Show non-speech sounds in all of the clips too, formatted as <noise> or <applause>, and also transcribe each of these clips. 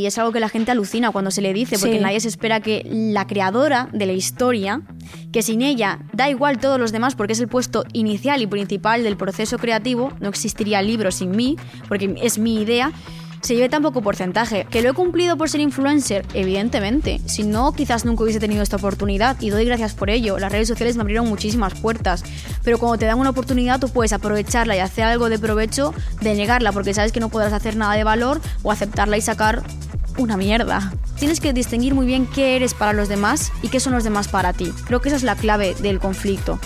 Y es algo que la gente alucina cuando se le dice, porque Sí. nadie se espera que la creadora de la historia, que sin ella da igual todos los demás porque es el puesto inicial y principal del proceso creativo, no existiría el libro sin mí, porque es mi idea, se lleve tan poco porcentaje. ¿Que lo he cumplido por ser influencer? Evidentemente. Si no, quizás nunca hubiese tenido esta oportunidad y doy gracias por ello. Las redes sociales me abrieron muchísimas puertas. Pero cuando te dan una oportunidad, tú puedes aprovecharla y hacer algo de provecho de negarla porque sabes que no podrás hacer nada de valor o aceptarla y sacar una mierda. Tienes que distinguir muy bien qué eres para los demás y qué son los demás para ti. Creo que esa es la clave del conflicto.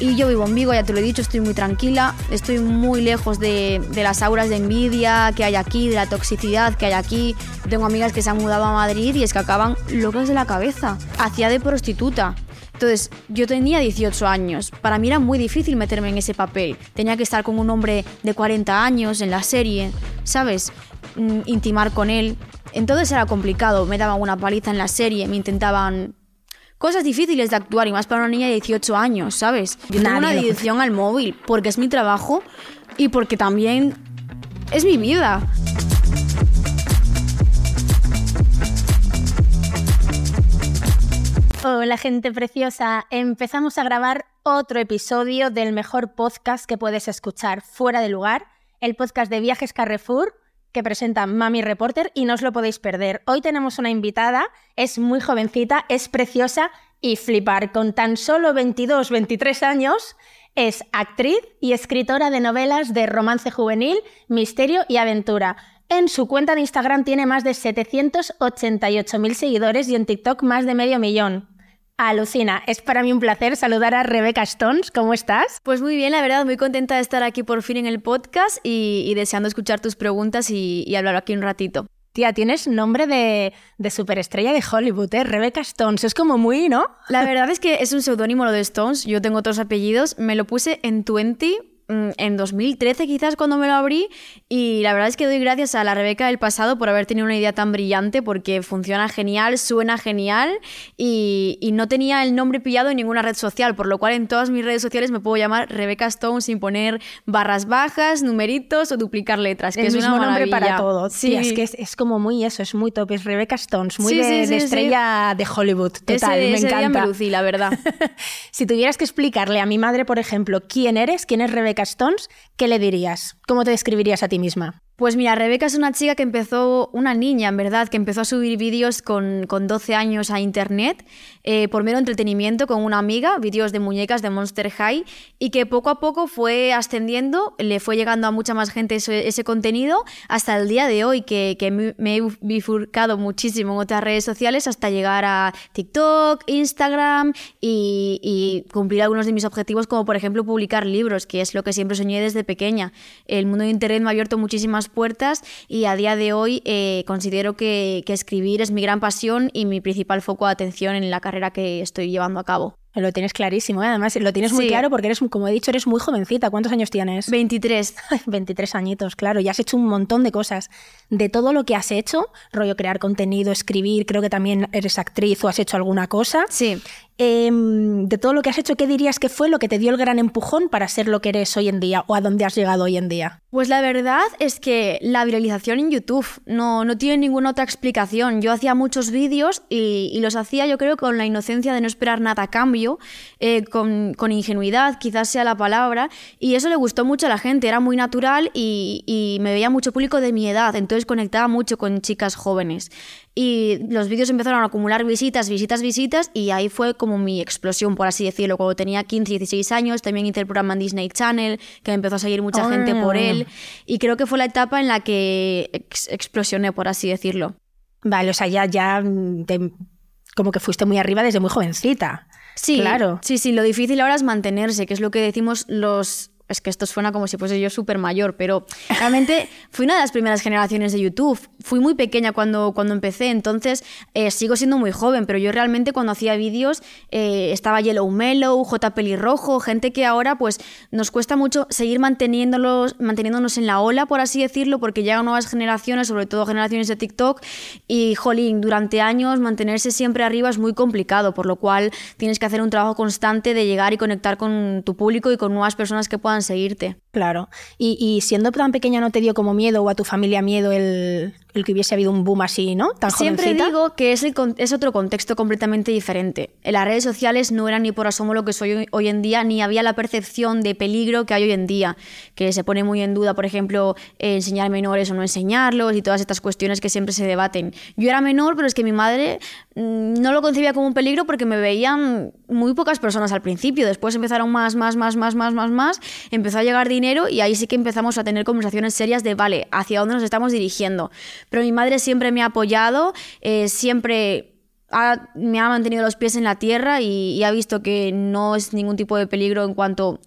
Y yo vivo en Vigo, ya te lo he dicho, estoy muy tranquila, estoy muy lejos de, de las auras de envidia que hay aquí, de la toxicidad que hay aquí. Tengo amigas que se han mudado a Madrid y es que acaban locas de la cabeza. Hacía de prostituta. Entonces, yo tenía 18 años. Para mí era muy difícil meterme en ese papel. Tenía que estar con un hombre de 40 años en la serie, ¿sabes? Mm, Intimar con él. Entonces era complicado. Me daban una paliza en la serie, me intentaban cosas difíciles de actuar y más para una niña de 18 años, ¿sabes? Yo tengo Nadie una adicción al móvil porque es mi trabajo y porque también es mi vida. Hola gente preciosa, empezamos a grabar otro episodio del mejor podcast que puedes escuchar fuera de lugar, el podcast de Viajes Carrefour que presenta Mami Reporter y no os lo podéis perder. Hoy tenemos una invitada, es muy jovencita, es preciosa y flipar, con tan solo 22, 23 años, es actriz y escritora de novelas de romance juvenil, misterio y aventura. En su cuenta de Instagram tiene más de 788.000 seguidores y en TikTok más de medio millón. Alucina, es para mí un placer saludar a Rebeca Stones. ¿Cómo estás? Pues muy bien, la verdad, muy contenta de estar aquí por fin en el podcast y, y deseando escuchar tus preguntas y, y hablar aquí un ratito. Tía, tienes nombre de, de superestrella de Hollywood, ¿eh? Rebeca Stones. Es como muy, ¿no? La verdad es que es un seudónimo lo de Stones, yo tengo otros apellidos, me lo puse en 20 mm, en 2013 quizás cuando me lo abrí y la verdad es que doy gracias a la Rebeca del pasado por haber tenido una idea tan brillante porque funciona genial, suena genial y, y no tenía el nombre pillado en ninguna red social, por lo cual en todas mis redes sociales me puedo llamar Rebeca Stone sin poner barras bajas, numeritos o duplicar letras, que el es mismo una nombre para todo. Sí, Tía, es que es, es como muy eso, es muy top. Es Rebeca Stones, muy Sí, de, sí, sí, estrella de Hollywood. Total, ese, me ese día encanta. me lucí, la verdad. <laughs> si tuvieras que explicarle a mi madre, por ejemplo, quién eres, quién es Rebeca Stones, ¿qué le dirías? ¿Cómo te describirías a ti misma? Pues mira, Rebeca es una chica que empezó, una niña en verdad, que empezó a subir vídeos con, con 12 años a internet eh, por mero entretenimiento con una amiga, vídeos de muñecas de Monster High, y que poco a poco fue ascendiendo, le fue llegando a mucha más gente ese, contenido, hasta el día de hoy, que, que me me he bifurcado muchísimo en otras redes sociales hasta llegar a TikTok, Instagram y, y cumplir algunos de mis objetivos, como por ejemplo publicar libros, que es lo que siempre soñé desde pequeña. El mundo de Internet me ha abierto muchísimas puertas y a día de hoy eh, considero que, que escribir es mi gran pasión y mi principal foco de atención en la carrera que estoy llevando a cabo. Lo tienes clarísimo, ¿eh? además lo tienes muy Sí. claro porque eres, como he dicho, eres muy jovencita. ¿Cuántos años tienes? 23. 23 <laughs> añitos, claro, y has hecho un montón de cosas. De todo lo que has hecho, rollo crear contenido, escribir, creo que también eres actriz o has hecho alguna cosa. Sí. Em, de todo lo que has hecho, ¿qué dirías que fue lo que te dio el gran empujón para ser lo que eres hoy en día o a dónde has llegado hoy en día? Pues la verdad es que la viralización en YouTube no, no tiene ninguna otra explicación. Yo hacía muchos vídeos y, y los hacía yo creo con la inocencia de no esperar nada a cambio, eh, con, con ingenuidad, quizás sea la palabra, y eso le gustó mucho a la gente, era muy natural y, y me veía mucho público de mi edad, entonces conectaba mucho con chicas jóvenes. Y los vídeos empezaron a acumular visitas, visitas, visitas, y ahí fue como mi explosión, por así decirlo. Cuando tenía 15, 16 años, también hice el programa en Disney Channel, que empezó a seguir mucha gente por él. Y creo que fue la etapa en la que ex- explosioné, por así decirlo. Vale, o sea, ya, ya te- como que fuiste muy arriba desde muy jovencita. Sí, Claro. Sí, sí, lo difícil ahora es mantenerse, que es lo que decimos los. Es que esto suena como si fuese yo súper mayor, pero realmente <laughs> fui una de las primeras generaciones de YouTube. Fui muy pequeña cuando, cuando empecé, entonces eh, sigo siendo muy joven, pero yo realmente cuando hacía vídeos eh, estaba Yellow Mellow, J Pelirrojo, gente que ahora pues nos cuesta mucho seguir manteniéndolos, manteniéndonos en la ola, por así decirlo, porque llegan nuevas generaciones, sobre todo generaciones de TikTok, y jolín, durante años mantenerse siempre arriba es muy complicado, por lo cual tienes que hacer un trabajo constante de llegar y conectar con tu público y con nuevas personas que puedan seguirte. Claro. Y, siendo tan pequeña no te dio como miedo o a tu familia miedo el, que hubiese habido un boom así, ¿no? Tan Siempre digo que es, es otro contexto completamente diferente. En las redes sociales no era ni por asomo lo que soy hoy, en día, ni había la percepción de peligro que hay hoy en día, que se pone muy en duda, por ejemplo, enseñar menores o no enseñarlos y todas estas cuestiones que siempre se debaten. Yo era menor, pero es que mi madre mm, no lo concebía como un peligro porque me veían muy pocas personas al principio. Después empezaron más, más, más, más, más, más, más. Empezó a llegar dinero y ahí sí que empezamos a tener conversaciones serias de, vale, ¿hacia dónde nos estamos dirigiendo? Pero mi madre siempre me ha apoyado, eh, siempre me ha mantenido los pies en la tierra y, ha visto que no es ningún tipo de peligro en cuanto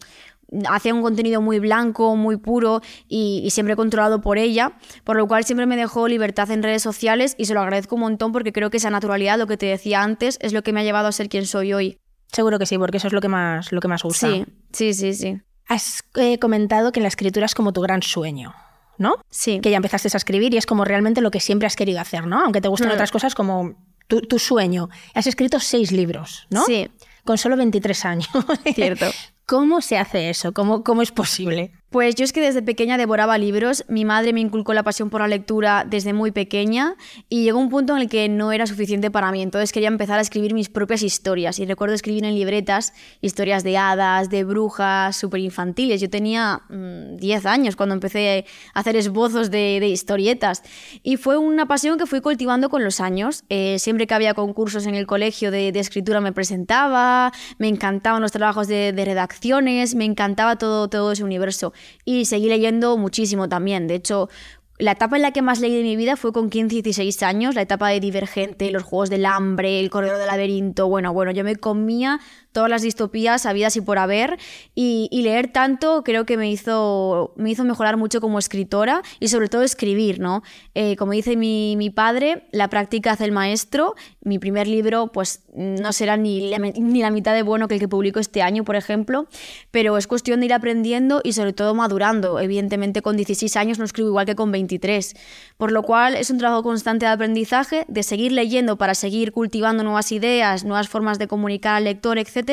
hacía un contenido muy blanco, muy puro y, y, siempre controlado por ella, por lo cual siempre me dejó libertad en redes sociales y se lo agradezco un montón porque creo que esa naturalidad, lo que te decía antes, es lo que me ha llevado a ser quien soy hoy. Seguro que sí, porque eso es lo que más, lo que más gusta. Sí, sí, sí, sí. Has eh, comentado que la escritura es como tu gran sueño, ¿no? Sí. Que ya empezaste a escribir y es como realmente lo que siempre has querido hacer, ¿no? Aunque te gusten mm. otras cosas como tu, tu, sueño. Has escrito seis libros, ¿no? Sí. Con solo 23 años. Cierto. <laughs> ¿Cómo se hace eso? ¿Cómo, cómo es posible? Pues yo es que desde pequeña devoraba libros, mi madre me inculcó la pasión por la lectura desde muy pequeña y llegó un punto en el que no era suficiente para mí, entonces quería empezar a escribir mis propias historias y recuerdo escribir en libretas historias de hadas, de brujas, súper infantiles. Yo tenía 10 mm, años cuando empecé a hacer esbozos de, historietas y fue una pasión que fui cultivando con los años. Eh, siempre que había concursos en el colegio de, escritura me presentaba, me encantaban los trabajos de, de redacciones, me encantaba todo, todo ese universo y seguí leyendo muchísimo también. De hecho, la etapa en la que más leí de mi vida fue con 15 y 16 años, la etapa de Divergente, los Juegos del Hambre, el Corredor del Laberinto. Bueno, bueno, yo me comía todas las distopías habidas y por haber y, leer tanto creo que me hizo, me hizo mejorar mucho como escritora y sobre todo escribir, ¿no? Eh, como dice mi, mi, padre, la práctica hace el maestro. Mi primer libro pues no será ni la, ni la mitad de bueno que el que publico este año, por ejemplo, pero es cuestión de ir aprendiendo y sobre todo madurando. Evidentemente con 16 años no escribo igual que con 23, por lo cual es un trabajo constante de aprendizaje, de seguir leyendo para seguir cultivando nuevas ideas, nuevas formas de comunicar al lector, etc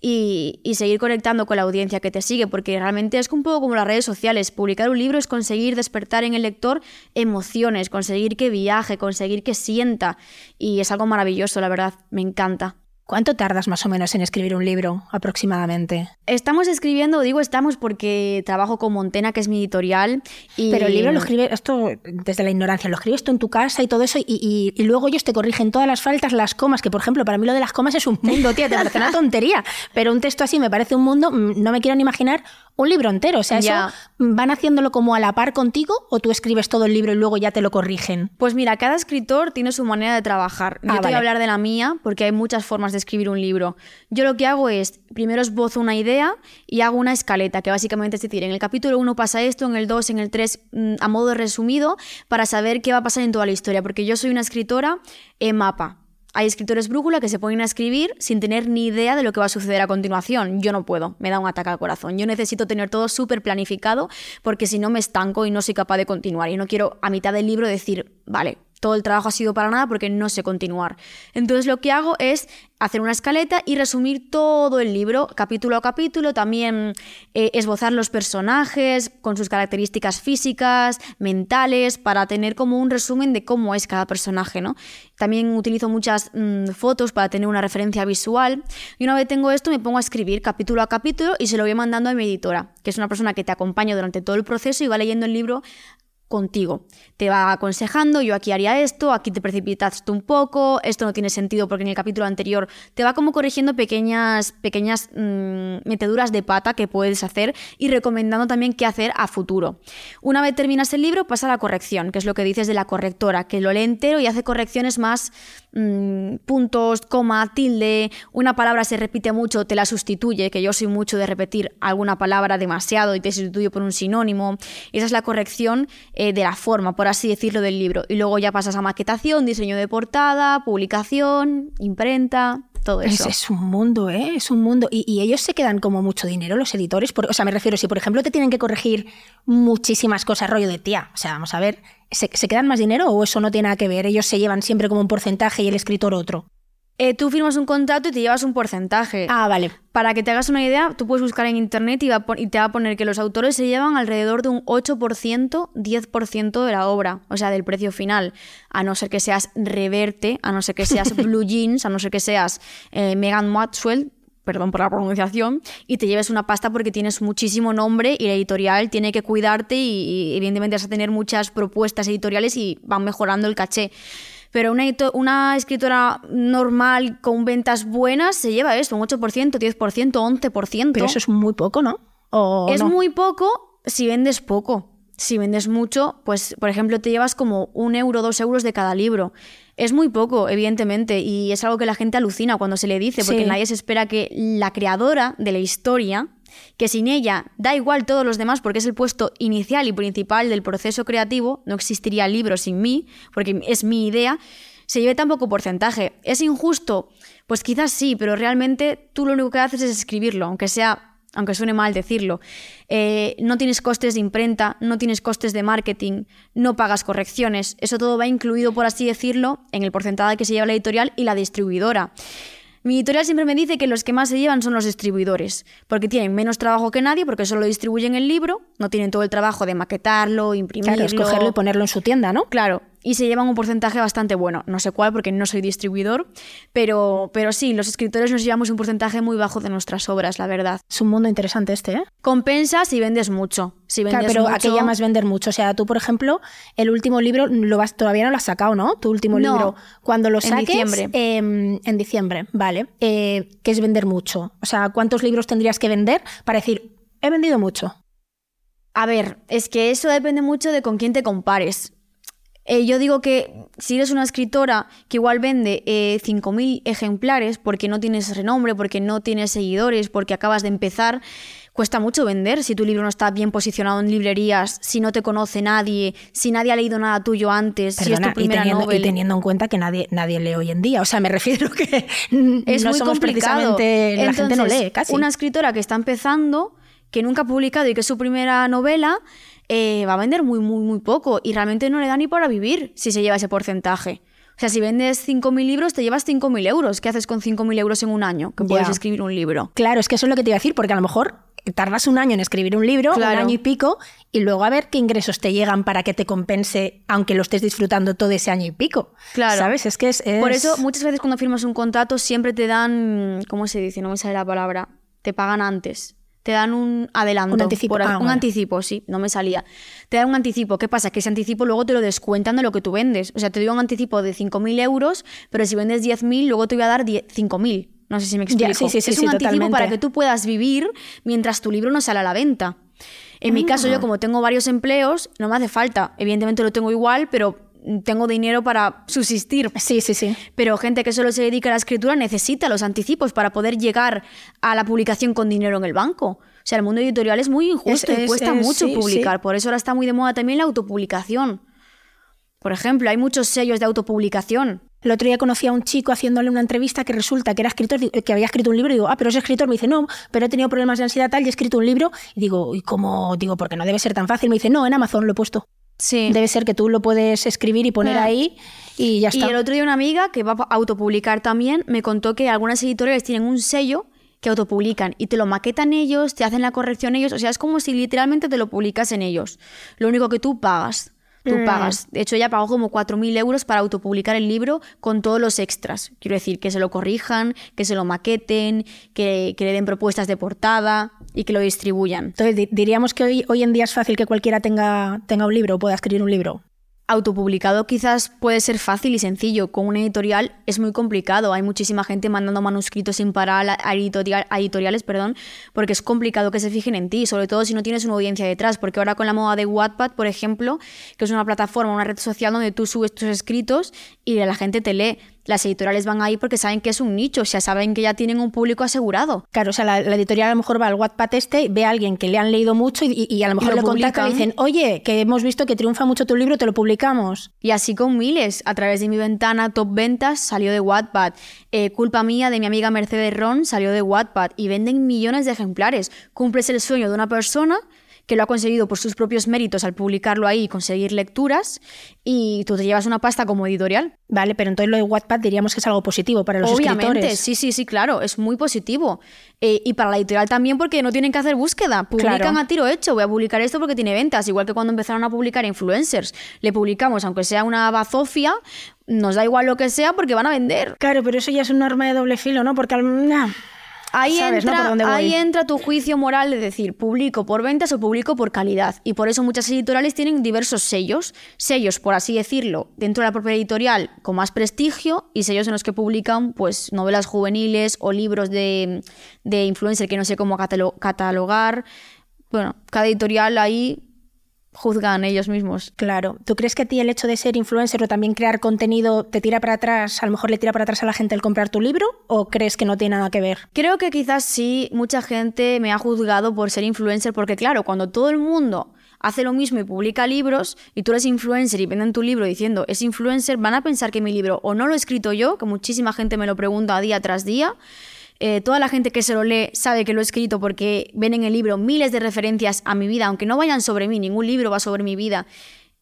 y, seguir conectando con la audiencia que te sigue, porque realmente es un poco como las redes sociales. Publicar un libro es conseguir despertar en el lector emociones, conseguir que viaje, conseguir que sienta, y es algo maravilloso, la verdad, me encanta. ¿Cuánto tardas más o menos en escribir un libro aproximadamente? Estamos escribiendo, digo estamos porque trabajo con Montena, que es mi editorial. Y... Pero el libro lo escribes, esto desde la ignorancia, lo escribes tú en tu casa y todo eso, y, luego ellos te corrigen todas las faltas, las comas, que por ejemplo, para mí lo de las comas es un mundo, tía, te parece una tontería, pero un texto así me parece un mundo, mm, no me quiero ni imaginar un libro entero. O sea, eso van haciéndolo como a la par contigo o tú escribes todo el libro y luego ya te lo corrigen. Pues mira, cada escritor tiene su manera de trabajar. Yo ah, te voy a hablar de la mía porque hay muchas formas de escribir un libro. Yo lo que hago es, primero esbozo una idea y hago una escaleta, que básicamente es decir, en el capítulo 1 pasa esto, en el 2, en el 3, mm, a modo resumido, para saber qué va a pasar en toda la historia. Porque yo soy una escritora en mapa. Hay escritores brújula que se ponen a escribir sin tener ni idea de lo que va a suceder a continuación. Yo no puedo, me da un ataque al corazón. Yo necesito tener todo súper planificado porque si no me estanco y no soy capaz de continuar. Y no quiero a mitad del libro decir, vale, todo el trabajo ha sido para nada porque no sé continuar. Entonces lo que hago es hacer una escaleta y resumir todo el libro, capítulo a capítulo, también eh, esbozar los personajes con sus características físicas, mentales, para tener como un resumen de cómo es cada personaje, ¿no? También utilizo muchas mm, fotos para tener una referencia visual. Y una vez tengo esto, me pongo a escribir capítulo a capítulo y se lo voy mandando a mi editora, que es una persona que te acompaña durante todo el proceso y va leyendo el libro contigo. Te va aconsejando, yo aquí haría esto, aquí te precipitaste un poco, esto no tiene sentido porque en el capítulo anterior te va como corrigiendo pequeñas, pequeñas mm, meteduras de pata que puedes hacer y recomendando también qué hacer a futuro. Una vez terminas el libro, pasa a la corrección, que es lo que dices de la correctora, que lo lee entero y hace correcciones más mm, puntos, coma, tilde, una palabra se repite mucho, te la sustituye, que yo soy mucho de repetir alguna palabra demasiado y te sustituyo por un sinónimo. Esa es la corrección. Eh, de la forma, por así decirlo, del libro. Y luego ya pasas a maquetación, diseño de portada, publicación, imprenta, todo eso. Es, un mundo, ¿eh? Es un mundo. Y, ellos se quedan como mucho dinero, los editores. o sea, me refiero, si por ejemplo te tienen que corregir muchísimas cosas, rollo de tía, o sea, vamos a ver, ¿se, ¿se quedan más dinero o eso no tiene nada que ver? Ellos se llevan siempre como un porcentaje y el escritor otro. Eh, tú firmas un contrato y te llevas un porcentaje. Ah, vale. Para que te hagas una idea, tú puedes buscar en internet y, y, te va a poner que los autores se llevan alrededor de un 8%, 10% de la obra, o sea, del precio final. A no ser que seas Reverte, a no ser que seas <laughs> Blue Jeans, a no ser que seas eh, Megan Maxwell, perdón por la pronunciación, y te lleves una pasta porque tienes muchísimo nombre y la editorial tiene que cuidarte y, y evidentemente vas a tener muchas propuestas editoriales y van mejorando el caché pero una, una escritora normal con ventas buenas se lleva esto, un 8%, 10%, 11%. Pero eso es muy poco, ¿no? es muy poco si vendes poco. Si vendes mucho, pues por ejemplo te llevas como un euro, dos euros de cada libro. Es muy poco, evidentemente, y es algo que la gente alucina cuando se le dice, porque nadie se espera que la creadora de la historia que sin ella da igual todos los demás porque es el puesto inicial y principal del proceso creativo, no existiría el libro sin mí, porque es mi idea, se lleve tan poco porcentaje. ¿Es injusto? Pues quizás sí, pero realmente tú lo único que haces es escribirlo, aunque sea aunque suene mal decirlo, eh, no tienes costes de imprenta, no tienes costes de marketing, no pagas correcciones, eso todo va incluido, por así decirlo, en el porcentaje que se lleva la editorial y la distribuidora. Mi editorial siempre me dice que los que más se llevan son los distribuidores, porque tienen menos trabajo que nadie, porque solo distribuyen el libro, no tienen todo el trabajo de maquetarlo, imprimirlo. Claro, escogerlo y ponerlo en su tienda, ¿no? Claro, y se llevan un porcentaje bastante bueno. No sé cuál porque no soy distribuidor, pero, pero sí, los escritores nos llevamos un porcentaje muy bajo de nuestras obras, la verdad. Es un mundo interesante este, ¿eh? Compensa si vendes mucho. Si vendes claro, pero ¿a qué llamas vender mucho? O sea, tú, por ejemplo, el último libro lo vas, todavía no lo has sacado, ¿no? Tu último libro. Cuando lo saques... En diciembre. Em, en diciembre, vale. Eh, ¿Qué es vender mucho? O sea, ¿cuántos libros tendrías que vender para decir, he vendido mucho? A ver, es que eso depende mucho de con quién te compares. Eh, yo digo que si eres una escritora que igual vende eh, 5.000 ejemplares porque no tienes renombre, porque no tienes seguidores, porque acabas de empezar, cuesta mucho vender si tu libro no está bien posicionado en librerías, si no te conoce nadie, si nadie ha leído nada tuyo antes, si es tu primera y teniendo, novel. y teniendo en cuenta que nadie, nadie lee hoy en día. O sea, me refiero que <laughs> es no muy somos complicado. precisamente- la gente no lee casi. Una escritora que está empezando, que nunca ha publicado y que es su primera novela, eh, va a vender muy, muy, muy poco y realmente no le da ni para vivir si se lleva ese porcentaje. O sea, si vendes 5.000 libros, te llevas 5.000 euros. ¿Qué haces con 5.000 euros en un año? Que puedes escribir un libro. Claro, es que eso es lo que te iba a decir, porque a lo mejor tardas un año en escribir un libro, Claro. un año y pico, y luego a ver qué ingresos te llegan para que te compense, aunque lo estés disfrutando todo ese año y pico. Claro. ¿Sabes? Es que es. es- Por eso, muchas veces cuando firmas un contrato, siempre te dan. ¿Cómo se dice? No me sale la palabra. Te pagan antes. Te dan un adelanto. Un anticipo. por- Ah, un anticipo, sí, no me salía. Te dan un anticipo. ¿Qué pasa? Que ese anticipo luego te lo descuentan de lo que tú vendes. O sea, te doy un anticipo de 5.000 euros, pero si vendes 10.000, luego te voy a dar 10 5.000. No sé si me explico. Ya, sí, sí, sí, es un anticipo totalmente. para que tú puedas vivir mientras tu libro no sale a la venta. En mi caso, Ah. yo como tengo varios empleos, no me hace falta. Evidentemente lo tengo igual, pero tengo dinero para subsistir. Sí, sí, sí. Pero gente que solo se dedica a la escritura necesita los anticipos para poder llegar a la publicación con dinero en el banco. O sea, el mundo editorial es muy injusto Es- y es- cuesta es- mucho sí, publicar. sí. Por eso ahora está muy de moda también la autopublicación. Por ejemplo, hay muchos sellos de autopublicación. El otro día conocí a un chico haciéndole una entrevista que resulta que era escritor, que había escrito un libro y digo, ah, pero es escritor. Me dice, no, pero he tenido problemas de ansiedad tal y he escrito un libro. Y digo, ¿y cómo? Digo, porque no debe ser tan fácil. Me dice, no, en Amazon lo he puesto. Sí. Debe ser que tú lo puedes escribir y poner Ah. ahí y ya Y está. el otro día una amiga que va a autopublicar también me contó que algunas editoriales tienen un sello que autopublican y te lo maquetan ellos, te hacen la corrección ellos, o sea, es como si literalmente te lo publicasen ellos. Lo único que tú pagas. Tú Mm. pagas. De hecho, ella pagó como 4.000 euros para autopublicar el libro con todos los extras. Quiero decir, que se lo corrijan, que se lo maqueten, que, que le den propuestas de portada y que lo distribuyan. Entonces, di- diríamos que hoy, hoy en día es fácil que cualquiera tenga, tenga un libro o pueda escribir un libro. Autopublicado quizás puede ser fácil y sencillo, con una editorial es muy complicado. Hay muchísima gente mandando manuscritos sin parar a a editoriales, perdón, porque es complicado que se fijen en ti, sobre todo si no tienes una audiencia detrás, porque ahora con la moda de Wattpad, por ejemplo, que es una plataforma, una red social donde tú subes tus escritos y la gente te lee. Las editoriales van ahí porque saben que es un nicho, o sea, saben que ya tienen un público asegurado. Claro, o sea, la, la editorial a lo mejor va al Wattpad este, ve a alguien que le han leído mucho y, y- a lo mejor lo le contacta y dicen, oye, que hemos visto que triunfa mucho tu libro, te lo publicamos. Y así con miles. A través de mi ventana Top Ventas salió de Wattpad. Eh, Culpa mía de mi amiga Mercedes Ron salió de Wattpad. Y venden millones de ejemplares. Cumples el sueño de una persona que lo ha conseguido por sus propios méritos al publicarlo ahí y conseguir lecturas, y tú te llevas una pasta como editorial. Vale, pero entonces lo de Wattpad diríamos que es algo positivo para los Obviamente, escritores. sí, sí, sí, claro, es muy positivo. Eh, y para la editorial también porque no tienen que hacer búsqueda, publican Claro. a tiro hecho, voy a publicar esto porque tiene ventas, igual que cuando empezaron a publicar influencers, le publicamos, aunque sea una bazofia, nos da igual lo que sea porque van a vender. Claro, pero eso ya es un arma de doble filo, ¿no? Porque al- nah, Ahí, sabes, ¿no? entra, por dónde voy. ahí entra tu juicio moral de decir, publico por ventas o publico por calidad. Y por eso muchas editoriales tienen diversos sellos. Sellos, por así decirlo, dentro de la propia editorial con más prestigio y sellos en los que publican pues novelas juveniles o libros de, de influencer que no sé cómo catalo- catalogar. Bueno, cada editorial ahí juzgan ellos mismos. Claro. ¿Tú crees que a ti el hecho de ser influencer o también crear contenido te tira para atrás, a lo mejor le tira para atrás a la gente el comprar tu libro? ¿O crees que no tiene nada que ver? Creo que quizás sí, mucha gente me ha juzgado por ser influencer, porque claro, cuando todo el mundo hace lo mismo y publica libros, y tú eres influencer y venden tu libro diciendo es influencer, van a pensar que mi libro o no lo he escrito yo, que muchísima gente me lo pregunta día tras día. Eh, toda la gente que se lo lee sabe que lo he escrito porque ven en el libro miles de referencias a mi vida, aunque no vayan sobre mí, ningún libro va sobre mi vida.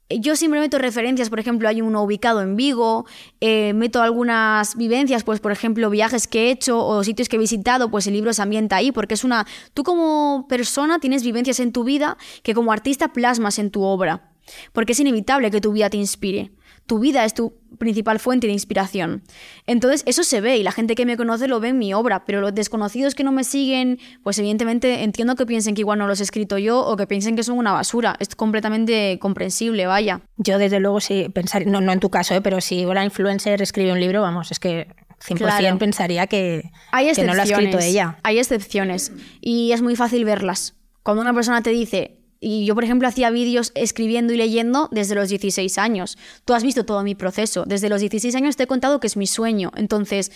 Eh, Yo siempre meto referencias, por ejemplo, hay uno ubicado en Vigo, eh, meto algunas vivencias, pues por ejemplo, viajes que he hecho o sitios que he visitado, pues el libro se ambienta ahí, porque es una... Tú como persona tienes vivencias en tu vida que como artista plasmas en tu obra, porque es inevitable que tu vida te inspire. Tu vida es tu principal fuente de inspiración. Entonces, eso se ve y la gente que me conoce lo ve en mi obra, pero los desconocidos que no me siguen, pues evidentemente entiendo que piensen que igual no los he escrito yo o que piensen que son una basura. Es completamente comprensible, vaya. Yo desde luego sí pensaría, no, no en tu caso, ¿eh? pero si una influencer escribe un libro, vamos, es que 100% Claro. pensaría que, Hay que no lo ha escrito ella. Hay excepciones y es muy fácil verlas. Cuando una persona te dice, y yo por ejemplo hacía vídeos escribiendo y leyendo desde los 16 años. Tú has visto todo mi proceso. Desde los 16 años te he contado que es mi sueño. Entonces,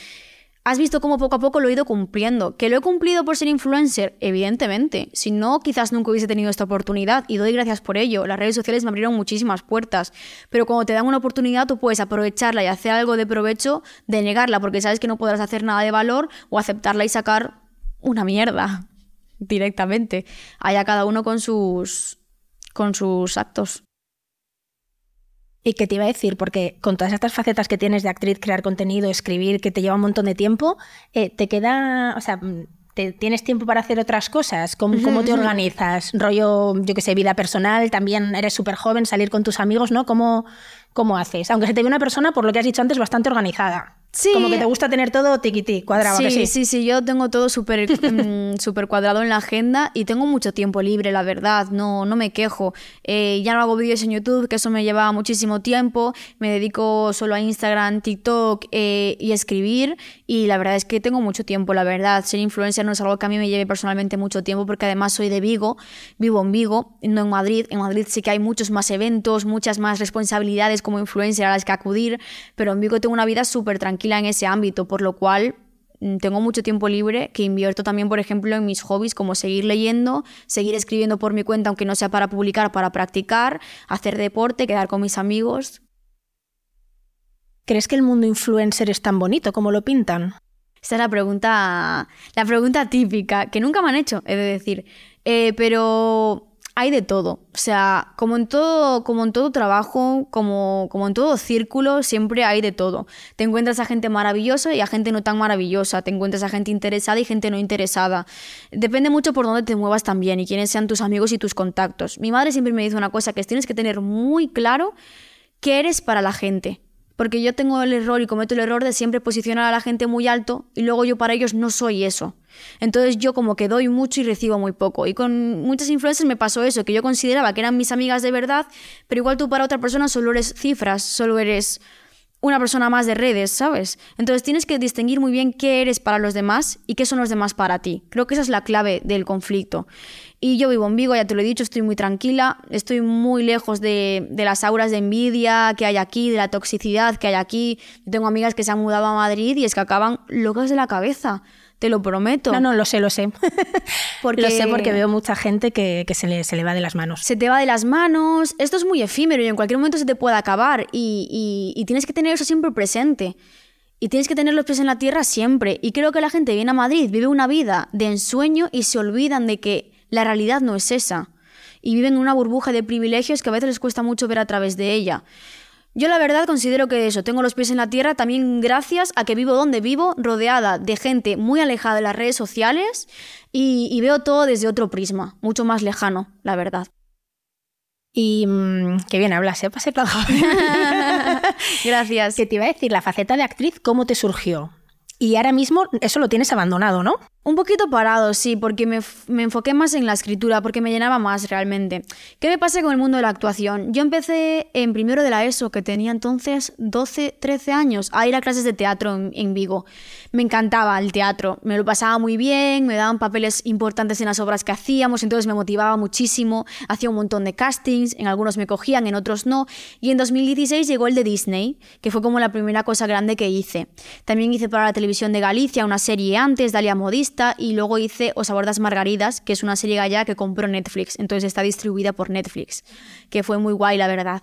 has visto cómo poco a poco lo he ido cumpliendo. ¿Que lo he cumplido por ser influencer? Evidentemente. Si no, quizás nunca hubiese tenido esta oportunidad y doy gracias por ello. Las redes sociales me abrieron muchísimas puertas. Pero cuando te dan una oportunidad, tú puedes aprovecharla y hacer algo de provecho de negarla porque sabes que no podrás hacer nada de valor o aceptarla y sacar una mierda directamente. Allá cada uno con sus con sus actos. ¿Y qué te iba a decir? Porque con todas estas facetas que tienes de actriz, crear contenido, escribir, que te lleva un montón de tiempo, eh, ¿te queda, o sea, mm, te- tienes tiempo para hacer otras cosas? ¿Cómo, cómo te organizas? Rollo, yo que sé, vida personal, también eres súper joven, salir con tus amigos, ¿no? ¿Cómo, ¿Cómo haces? Aunque se te ve una persona, por lo que has dicho antes, bastante organizada. Sí. Como que te gusta tener todo tiquití, cuadrado. ¿a que Sí, sí, sí, sí, yo tengo todo súper <laughs> mm, súper cuadrado en la agenda y tengo mucho tiempo libre, la verdad, no, no me quejo. Eh, ya no hago vídeos en YouTube, que eso me lleva muchísimo tiempo, me dedico solo a Instagram, TikTok eh, y escribir y la verdad es que tengo mucho tiempo, la verdad. Ser influencer no es algo que a mí me lleve personalmente mucho tiempo porque además soy de Vigo, vivo en Vigo, no en Madrid. En Madrid sí que hay muchos más eventos, muchas más responsabilidades como influencer a las que acudir, pero en Vigo tengo una vida súper tranquila en ese ámbito, por lo cual mm, tengo mucho tiempo libre que invierto también, por ejemplo, en mis hobbies como seguir leyendo, seguir escribiendo por mi cuenta, aunque no sea para publicar, para practicar, hacer deporte, quedar con mis amigos. ¿Crees que el mundo influencer es tan bonito como lo pintan? Esta es la pregunta, la pregunta típica, que nunca me han hecho, he de decir. Eh, pero hay de todo. O sea, como en todo, como en todo trabajo, como, como en todo círculo, siempre hay de todo. Te encuentras a gente maravillosa y a gente no tan maravillosa. Te encuentras a gente interesada y gente no interesada. Depende mucho por dónde te muevas también y quiénes sean tus amigos y tus contactos. Mi madre siempre me dice una cosa, que es tienes que tener muy claro qué eres para la gente. Porque yo tengo el error y cometo el error de siempre posicionar a la gente muy alto y luego yo para ellos no soy eso. Entonces yo como que doy mucho y recibo muy poco. Y con muchas influencers me pasó eso, que yo consideraba que eran mis amigas de verdad, pero igual tú para otra persona solo eres cifras, solo eres una persona más de redes, ¿sabes? Entonces tienes que distinguir muy bien qué eres para los demás y qué son los demás para ti. Creo que esa es la clave del conflicto. Y yo vivo en Vigo, ya te lo he dicho, estoy muy tranquila, estoy muy lejos de, de, las auras de envidia que hay aquí, de la toxicidad que hay aquí. Tengo amigas que se han mudado a Madrid y es que acaban locas de la cabeza. Te lo prometo. No, no, lo sé, lo sé. <laughs> porque... Lo sé porque veo mucha gente que, que se, le, se, le, va de las manos. Se te va de las manos. Esto es muy efímero y en cualquier momento se te puede acabar. Y, y, y tienes que tener eso siempre presente. Y tienes que tener los pies en la tierra siempre. Y creo que la gente viene a Madrid, vive una vida de ensueño y se olvidan de que la realidad no es esa. y viven en una burbuja de privilegios que a veces les cuesta mucho ver a través de ella. Yo la verdad considero que eso, tengo los pies en la tierra también gracias a que vivo donde vivo, rodeada de gente muy alejada de las redes sociales y, veo todo desde otro prisma, mucho más lejano, la verdad. Y mm, qué bien hablas, ¿eh? Para <laughs> <laughs> Gracias. Que te iba a decir, la faceta de actriz, ¿cómo te surgió? Y ahora mismo eso lo tienes abandonado, ¿no? Un poquito parado, sí, porque me, enfoqué más en la escritura, porque me llenaba más realmente. ¿Qué me pasa con el mundo de la actuación? Yo empecé en primero de la ESO, que tenía entonces 12, 13 años, a ir a clases de teatro en, Vigo. Me encantaba el teatro, me lo pasaba muy bien, me daban papeles importantes en las obras que hacíamos, entonces me motivaba muchísimo, hacía un montón de castings, en algunos me cogían, en otros no. Y en 2016 llegó el de Disney, que fue como la primera cosa grande que hice. También hice para la televisión de Galicia una serie antes, Dalia Modista, y luego hice Os abordas Margaridas, que es una serie gallega que compró Netflix, entonces está distribuida por Netflix, que fue muy guay, la verdad.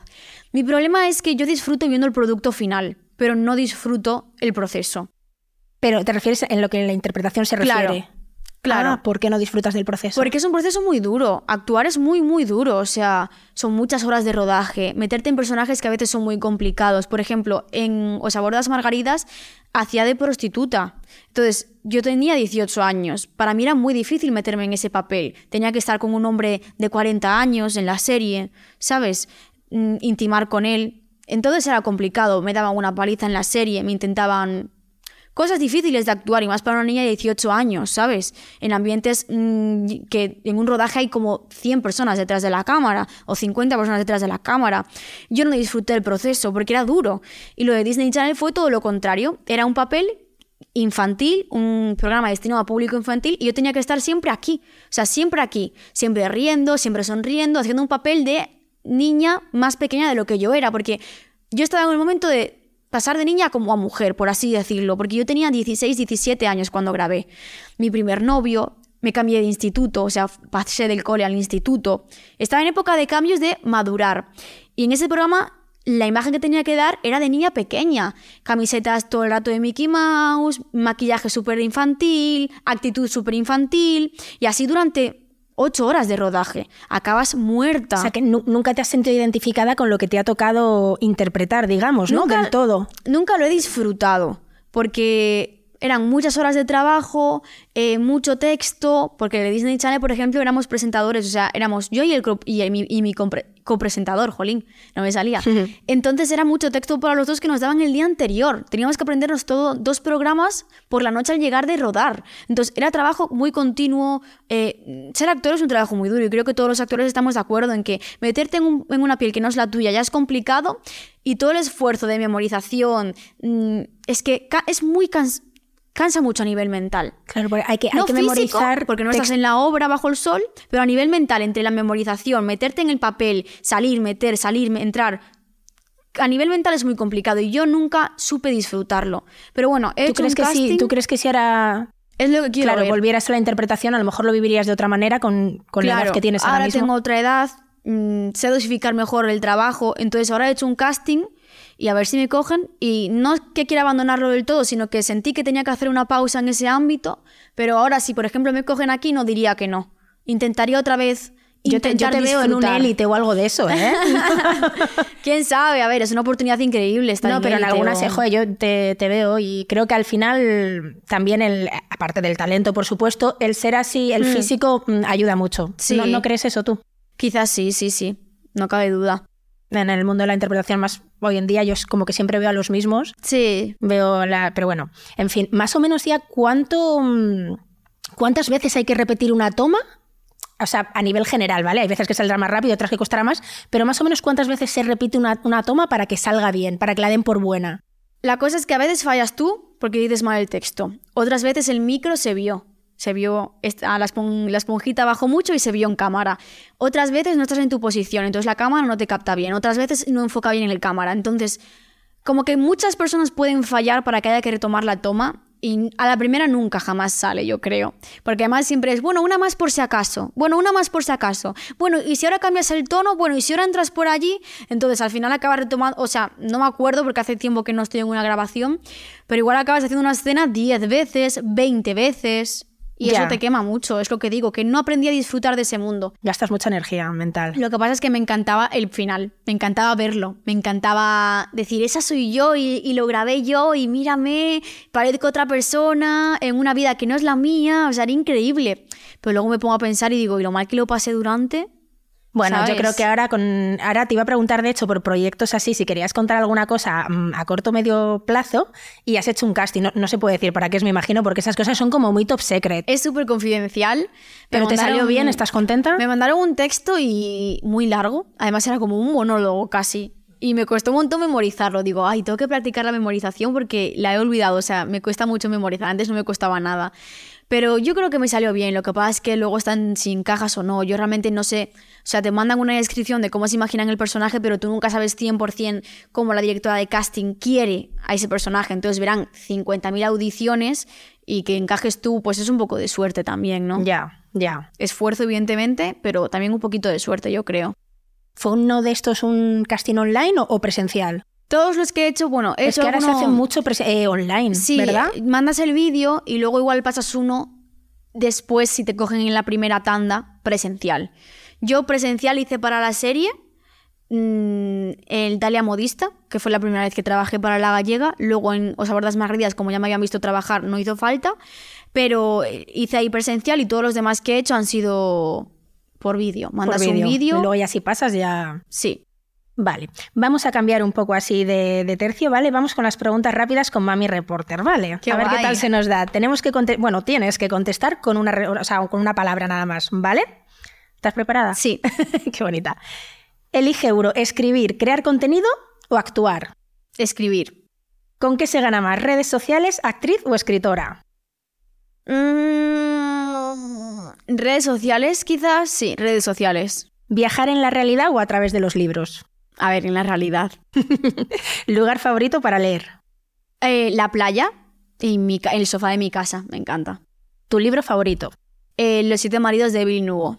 Mi problema es que yo disfruto viendo el producto final, pero no disfruto el proceso. Pero te refieres en lo que la interpretación se refiere. Claro. Ah, ¿Por qué no disfrutas del proceso? Porque es un proceso muy duro. Actuar es muy, muy duro. O sea, son muchas horas de rodaje. Meterte en personajes que a veces son muy complicados. Por ejemplo, en Os abordas Margaridas hacía de prostituta. Entonces, yo tenía 18 años. Para mí era muy difícil meterme en ese papel. Tenía que estar con un hombre de 40 años en la serie, ¿sabes? Mm, intimar con él. Entonces era complicado. Me daban una paliza en la serie, me intentaban cosas difíciles de actuar y más para una niña de 18 años, ¿sabes? En ambientes mm, que en un rodaje hay como 100 personas detrás de la cámara o 50 personas detrás de la cámara. Yo no disfruté el proceso porque era duro. Y lo de Disney Channel fue todo lo contrario. Era un papel infantil, un programa destinado a público infantil y yo tenía que estar siempre aquí, o sea, siempre aquí, siempre riendo, siempre sonriendo, haciendo un papel de niña más pequeña de lo que yo era, porque yo estaba en el momento de pasar de niña como a mujer, por así decirlo, porque yo tenía 16, 17 años cuando grabé. Mi primer novio, me cambié de instituto, o sea, pasé del cole al instituto. Estaba en época de cambios de madurar. Y en ese programa la imagen que tenía que dar era de niña pequeña. Camisetas todo el rato de Mickey Mouse, maquillaje súper infantil, actitud súper infantil. Y así durante ocho horas de rodaje. Acabas muerta. O sea que nunca te has sentido identificada con lo que te ha tocado interpretar, digamos, ¿no? Del todo. Nunca lo he disfrutado. Porque eran muchas horas de trabajo, eh, mucho texto, porque de Disney Channel, por ejemplo, éramos presentadores, o sea, éramos yo y, el, y, mi, y mi copresentador, jolín, no me salía. <laughs> Entonces era mucho texto para los dos que nos daban el día anterior. Teníamos que aprendernos todo, dos programas por la noche al llegar de rodar. Entonces era trabajo muy continuo. Eh, ser actor es un trabajo muy duro y creo que todos los actores estamos de acuerdo en que meterte en, una piel que no es la tuya ya es complicado y todo el esfuerzo de memorización mm, es que es muy cansado cansa mucho a nivel mental. Claro, porque hay que, hay que memorizar. Porque no estás en la obra bajo el sol, pero a nivel mental, entre la memorización, meterte en el papel, salir, meter, salir, entrar. A nivel mental es muy complicado y yo nunca supe disfrutarlo. Pero bueno, he ¿Tú hecho crees que casting, ¿Tú crees que si ahora es lo que quiero Claro, volvieras a la interpretación, a lo mejor lo vivirías de otra manera con, con la edad que tienes ahora, ahora mismo. tengo otra edad, mm, sé dosificar mejor el trabajo, entonces ahora he hecho un casting y a ver si me cogen. Y no es que quiera abandonarlo del todo, sino que sentí que tenía que hacer una pausa en ese ámbito, pero ahora si por ejemplo me cogen aquí no diría que no. Intentaría otra vez yo te, yo te veo en un élite o algo de eso, ¿eh? <laughs> ¿Quién sabe? A ver, es una oportunidad increíble estar No, pero en algunas, o... yo te, te, veo y creo que al final también, el, aparte del talento, por supuesto, el ser así, el mm. físico, mm, ayuda mucho. Sí. ¿No, ¿No crees eso tú? Quizás sí, sí, sí. No cabe duda en el mundo de la interpretación más hoy en día yo como que siempre veo a los mismos. Sí. Veo la, pero bueno, en fin, más o menos ya cuánto mm, cuántas veces hay que repetir una toma? O sea, a nivel general, ¿vale? Hay veces que saldrá más rápido, otras que costará más, pero más o menos cuántas veces se repite una, una toma para que salga bien, para que la den por buena. La cosa es que a veces fallas tú porque dices mal el texto. Otras veces el micro se vio se vio, la, esponjita bajó mucho y se vio en cámara. Otras veces no estás en tu posición, entonces la cámara no te capta bien. Otras veces no enfoca bien en el cámara. Entonces, como que muchas personas pueden fallar para que haya que retomar la toma y a la primera nunca jamás sale, yo creo. Porque además siempre es, bueno, una más por si acaso. Bueno, una más por si acaso. Bueno, y si ahora cambias el tono, bueno, y si ahora entras por allí, entonces al final acabas retomando, o sea, no me acuerdo porque hace tiempo que no estoy en una grabación, pero igual acabas haciendo una escena 10 veces, 20 veces. Y eso te quema mucho, es lo que digo, que no aprendí a disfrutar de ese mundo. Gastas mucha energía mental. Lo que pasa es que me encantaba el final, me encantaba verlo, me encantaba decir, esa soy yo y, lo grabé yo y mírame, parezco otra persona en una vida que no es la mía, o sea, era increíble. Pero luego me pongo a pensar y digo, y lo mal que lo pasé durante, bueno, yo creo que ahora con ahora te iba a preguntar de hecho por proyectos así si querías contar alguna cosa mm, a corto o medio plazo y has hecho un casting, no, se puede decir para qué es me imagino porque esas cosas son como muy top secret. Es súper confidencial. Pero te salió bien, ¿estás contenta? Me mandaron un texto y muy largo, además era como un monólogo casi. Y me costó un montón memorizarlo. Digo, ay, tengo que practicar la memorización porque la he olvidado. O sea, me cuesta mucho memorizar. Antes no me costaba nada. Pero yo creo que me salió bien. Lo que pasa es que luego están sin cajas o no. Yo realmente no sé. O sea, te mandan una descripción de cómo se imaginan el personaje, pero tú nunca sabes 100% cómo la directora de casting quiere a ese personaje. Entonces verán 50.000 audiciones y que encajes tú, pues es un poco de suerte también, ¿no? Ya, ya. Esfuerzo, evidentemente, pero también un poquito de suerte, yo creo. ¿Fue uno de estos un casting online o, presencial? Todos los que he hecho, bueno, he es que ahora se hace mucho eh, online, sí, ¿verdad? Mandas el vídeo y luego igual pasas uno después si te cogen en la primera tanda presencial. Yo presencial hice para la serie mm, el Dalia Modista, que fue la primera vez que trabajé para La Gallega. Luego en Os Abordas Más como ya me habían visto trabajar, no hizo falta. Pero hice ahí presencial y todos los demás que he hecho han sido por vídeo. Mandas un vídeo. Y luego ya si pasas ya... Sí. Vale, vamos a cambiar un poco así de, tercio, ¿vale? Vamos con las preguntas rápidas con Mami Reporter, ¿vale? a ver qué tal se nos da. Tenemos que bueno, tienes que contestar con una, o con una palabra nada más, ¿vale? ¿Estás preparada? Sí. <laughs> qué bonita. Elige euro, escribir, crear contenido o actuar. Escribir. ¿Con qué se gana más? ¿Redes sociales, actriz o escritora? Mm, redes sociales, quizás, sí, redes sociales. ¿Viajar en la realidad o a través de los libros? A ver, en la realidad. <laughs> ¿Lugar favorito para leer? Eh, la playa y el sofá de mi casa, me encanta. ¿Tu libro favorito? Eh, los siete maridos de Evelyn Hugo.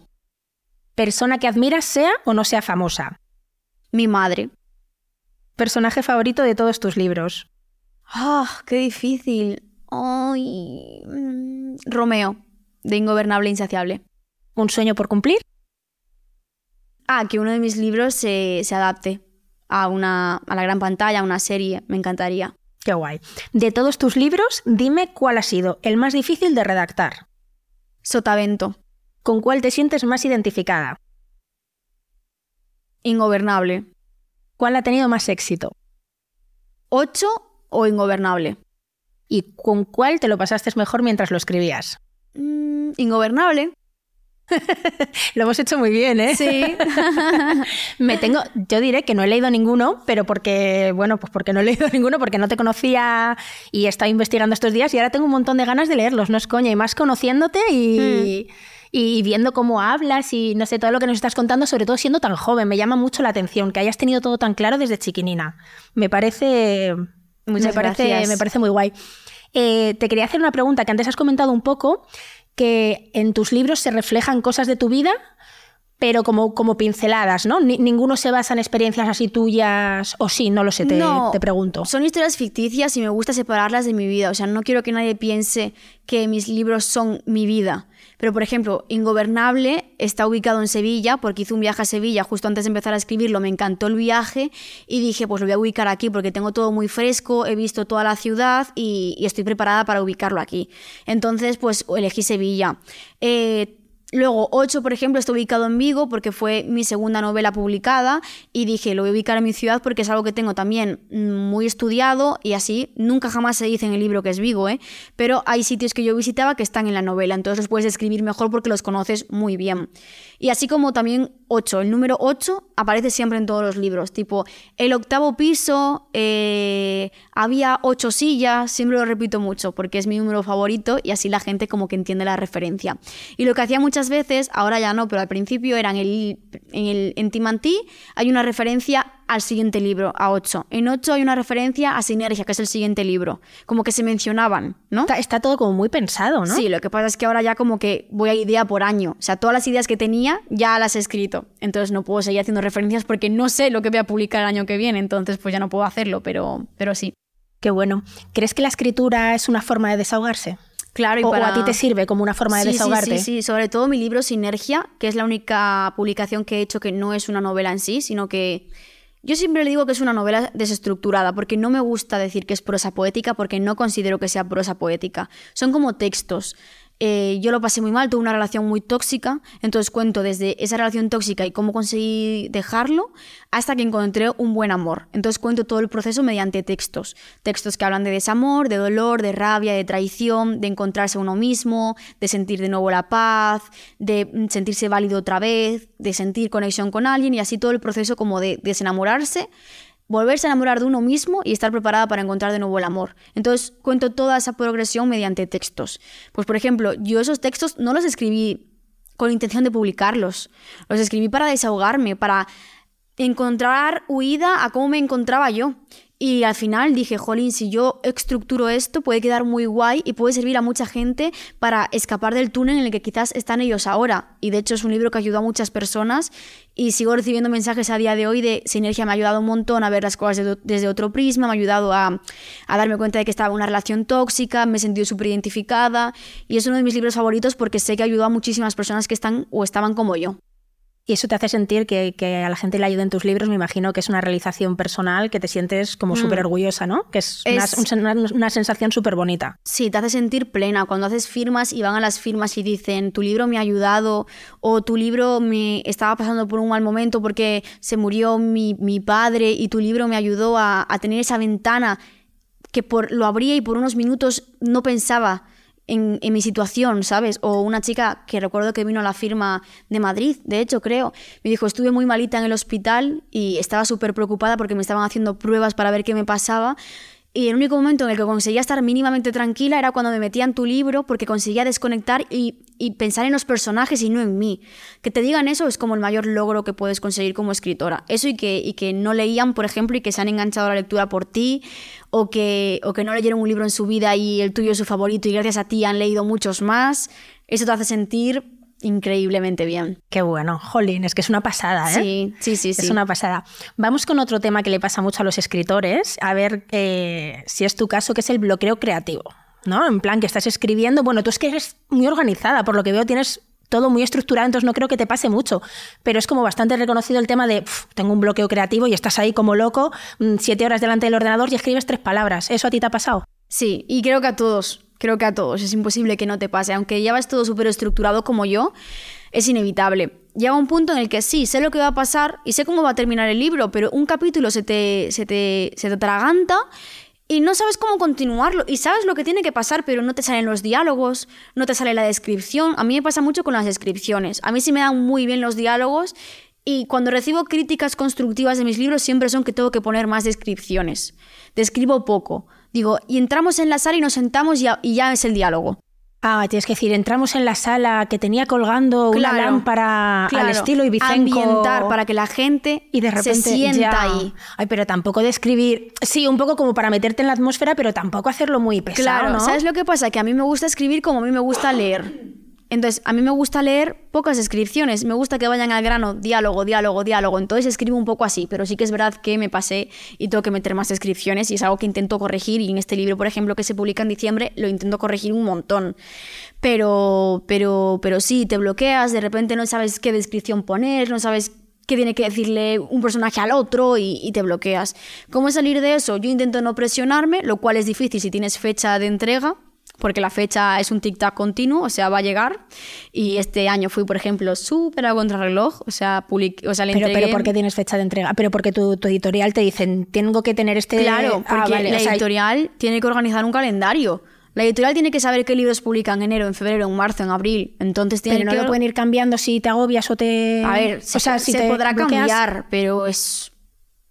¿Persona que admiras sea o no sea famosa? Mi madre. ¿Personaje favorito de todos tus libros? ¡Ah, qué difícil! Ay, mm, Romeo, de Ingobernable e Insaciable. ¿Un sueño por cumplir? Ah, que uno de mis libros se, adapte a, una, a la gran pantalla, a una serie. Me encantaría. Qué guay. De todos tus libros, dime cuál ha sido el más difícil de redactar. Sotavento. ¿Con cuál te sientes más identificada? Ingobernable. ¿Cuál ha tenido más éxito? ¿Ocho o Ingobernable? ¿Y con cuál te lo pasaste mejor mientras lo escribías? Mm, ingobernable. <laughs> Lo hemos hecho muy bien, ¿eh? Sí. <laughs> Me tengo, yo diré que no he leído ninguno, pero porque, bueno, pues porque no he leído <laughs> ninguno, porque no te conocía y he estado investigando estos días y ahora tengo un montón de ganas de leerlos, no es coña, y más conociéndote y, mm. y viendo cómo hablas y no sé, todo lo que nos estás contando, sobre todo siendo tan joven, me llama mucho la atención que hayas tenido todo tan claro desde chiquinina. Me parece, me parece, me parece muy guay. Eh, te quería hacer una pregunta que antes has comentado un poco que en tus libros se reflejan cosas de tu vida, pero como, como pinceladas, ¿no? ninguno se basa en experiencias así tuyas, o sí, no lo sé, te, te pregunto. Son historias ficticias y me gusta separarlas de mi vida. O sea, no quiero que nadie piense que mis libros son mi vida. Pero, por ejemplo, Ingobernable está ubicado en Sevilla porque hice un viaje a Sevilla justo antes de empezar a escribirlo. Me encantó el viaje y dije, pues lo voy a ubicar aquí porque tengo todo muy fresco, he visto toda la ciudad y, estoy preparada para ubicarlo aquí. Entonces, pues elegí Sevilla. Eh, Luego, 8, por ejemplo, está ubicado en Vigo porque fue mi segunda novela publicada y dije, lo voy a ubicar en mi ciudad porque es algo que tengo también muy estudiado y así nunca jamás se dice en el libro que es Vigo, ¿eh? pero hay sitios que yo visitaba que están en la novela, entonces los puedes escribir mejor porque los conoces muy bien. Y así como también 8, el número 8 aparece siempre en todos los libros, tipo el octavo piso, eh, había 8 sillas, siempre lo repito mucho porque es mi número favorito y así la gente como que entiende la referencia. Y lo que hacía muchas veces, ahora ya no, pero al principio era en el, en el en Timantí hay una referencia al siguiente libro, a 8. En 8 hay una referencia a Sinergia, que es el siguiente libro. Como que se mencionaban, ¿no? Está, todo como muy pensado, ¿no? Sí, lo que pasa es que ahora ya como que voy a idea por año. O sea, todas las ideas que tenía ya las he escrito. Entonces no puedo seguir haciendo referencias porque no sé lo que voy a publicar el año que viene. Entonces pues ya no puedo hacerlo, pero, pero sí. Qué bueno. ¿Crees que la escritura es una forma de desahogarse? Claro, y o, a ti te sirve como una forma de Sí, sí, desahogarte. Sí, sí, sobre todo mi libro Sinergia, que es la única publicación que he hecho que no es una novela en sí, sino que yo siempre le digo que es una novela desestructurada, porque no me gusta decir que es prosa poética, porque no considero que sea prosa poética. Son como textos. Eh, yo lo pasé muy mal, tuve una relación muy tóxica, entonces cuento desde esa relación tóxica y cómo conseguí dejarlo hasta que encontré un buen amor. Entonces cuento todo el proceso mediante textos. Textos que hablan de desamor, de dolor, de rabia, de traición, de encontrarse uno mismo, de sentir de nuevo la paz, de mm, sentirse válido otra vez, de sentir conexión con alguien y así todo el proceso como de desenamorarse volverse a enamorar de uno mismo y estar preparada para encontrar de nuevo el amor. Entonces cuento toda esa progresión mediante textos. Pues por ejemplo, yo esos textos no los escribí con intención de publicarlos, los escribí para desahogarme, para encontrar huida a cómo me encontraba yo. Y al final dije, jolín, si yo estructuro esto puede quedar muy guay y puede servir a mucha gente para escapar del túnel en el que quizás están ellos ahora. Y de hecho es un libro que ayudó a muchas personas y sigo recibiendo mensajes a día de hoy de Sinergia me ha ayudado un montón a ver las cosas de- desde otro prisma, me ha ayudado a, a darme cuenta de que estaba en una relación tóxica, me he sentido súper identificada y es uno de mis libros favoritos porque sé que ayudó a muchísimas personas que están o estaban como yo. Y eso te hace sentir que, que a la gente le ayuden tus libros, me imagino que es una realización personal que te sientes como súper orgullosa, ¿no? Que es, una- Es- una, una sensación súper bonita. Sí, te hace sentir plena. Cuando haces firmas y van a las firmas y dicen, tu libro me ha ayudado o tu libro me estaba pasando por un mal momento porque se murió mi, mi padre y tu libro me ayudó a, a tener esa ventana que por, lo abría y por unos minutos no pensaba en, mi situación, ¿sabes? O una chica que recuerdo que vino a la firma de Madrid, de hecho creo, me dijo, estuve muy malita en el hospital y estaba súper preocupada porque me estaban haciendo pruebas para ver qué me pasaba. Y el único momento en el que conseguía estar mínimamente tranquila era cuando me metía en tu libro porque conseguía desconectar y, y pensar en los personajes y no en mí. Que te digan eso es como el mayor logro que puedes conseguir como escritora. Eso y que, y que no leían, por ejemplo, y que se han enganchado a la lectura por ti, o que, o que no leyeron un libro en su vida y el tuyo es su favorito y gracias a ti han leído muchos más. Eso te hace sentir increíblemente bien. Qué bueno, jolín, es que es una pasada, ¿eh? Sí, sí, sí, sí. Es una pasada. Vamos con otro tema que le pasa mucho a los escritores, a ver eh, si es tu caso, que es el bloqueo creativo. ¿No? En plan, que estás escribiendo. Bueno, tú es que eres muy organizada, por lo que veo tienes todo muy estructurado, entonces no creo que te pase mucho. Pero es como bastante reconocido el tema de "Pf, tengo un bloqueo creativo y estás ahí como loco, mm, siete horas delante del ordenador y escribes tres palabras. ¿Eso a ti te ha pasado? Sí, y creo que a todos, creo que a todos, es imposible que no te pase, aunque llevas todo súper estructurado como yo, es inevitable. Llega un punto en el que sí, sé lo que va a pasar y sé cómo va a terminar el libro, pero un capítulo se te, se te, se te atraganta y no sabes cómo continuarlo y sabes lo que tiene que pasar, pero no te salen los diálogos, no te sale la descripción. A mí me pasa mucho con las descripciones. A mí sí me dan muy bien los diálogos y cuando recibo críticas constructivas de mis libros siempre son que tengo que poner más descripciones. Describo poco. Digo, y entramos en la sala y nos sentamos y ya, y ya es el diálogo. Ah, tienes que decir, entramos en la sala que tenía colgando una Claro, lámpara al claro. estilo Ibicenco. Ambientar para que la gente y de repente se sienta ya. ahí. Ay, pero tampoco de escribir, sí, un poco como para meterte en la atmósfera, pero tampoco hacerlo muy pesado, Claro, ¿no? ¿sabes lo que pasa? Que a mí me gusta escribir como a mí me gusta leer. Entonces, a mí me gusta leer pocas descripciones, me gusta que vayan al grano, diálogo, diálogo, diálogo. Entonces escribo un poco así, pero sí que es verdad que me pasé y tengo que meter más descripciones y es algo que intento corregir y en este libro, por ejemplo, que se publica en diciembre, lo intento corregir un montón. Pero, pero, pero sí, te bloqueas, de repente no sabes qué descripción poner, no sabes qué tiene que decirle un personaje al otro y, y te bloqueas. ¿Cómo salir de eso? Yo intento no presionarme, lo cual es difícil si tienes fecha de entrega, porque la fecha es un tic-tac continuo, o sea, va a llegar. Y este año fui, por ejemplo, súper a contrarreloj, o sea, public- o sea le Pero, entregué... pero ¿por qué tienes fecha de entrega? Pero porque tu, tu editorial te dicen, tengo que tener este... Claro, Ah, porque vale, la o sea, editorial tiene que organizar un calendario. La editorial tiene que saber qué libros publican en enero, en febrero, en marzo, en abril. Entonces tiene pero no que... lo pueden ir cambiando si te agobias o te... A ver, o sea, si se te podrá bloqueas- cambiar, pero es,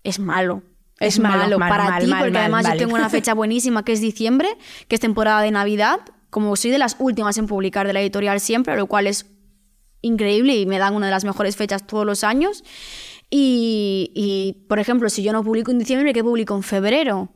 es malo. Es Es, malo, malo, mal, para mal, ti, mal, porque mal, además vale. yo tengo una fecha <laughs> buenísima que es diciembre, que es temporada de Navidad. Como soy de las últimas en publicar de la editorial siempre, lo cual es increíble y me dan una de las mejores fechas todos los años. Y, y, por ejemplo, si yo no publico en diciembre, ¿qué publico en febrero?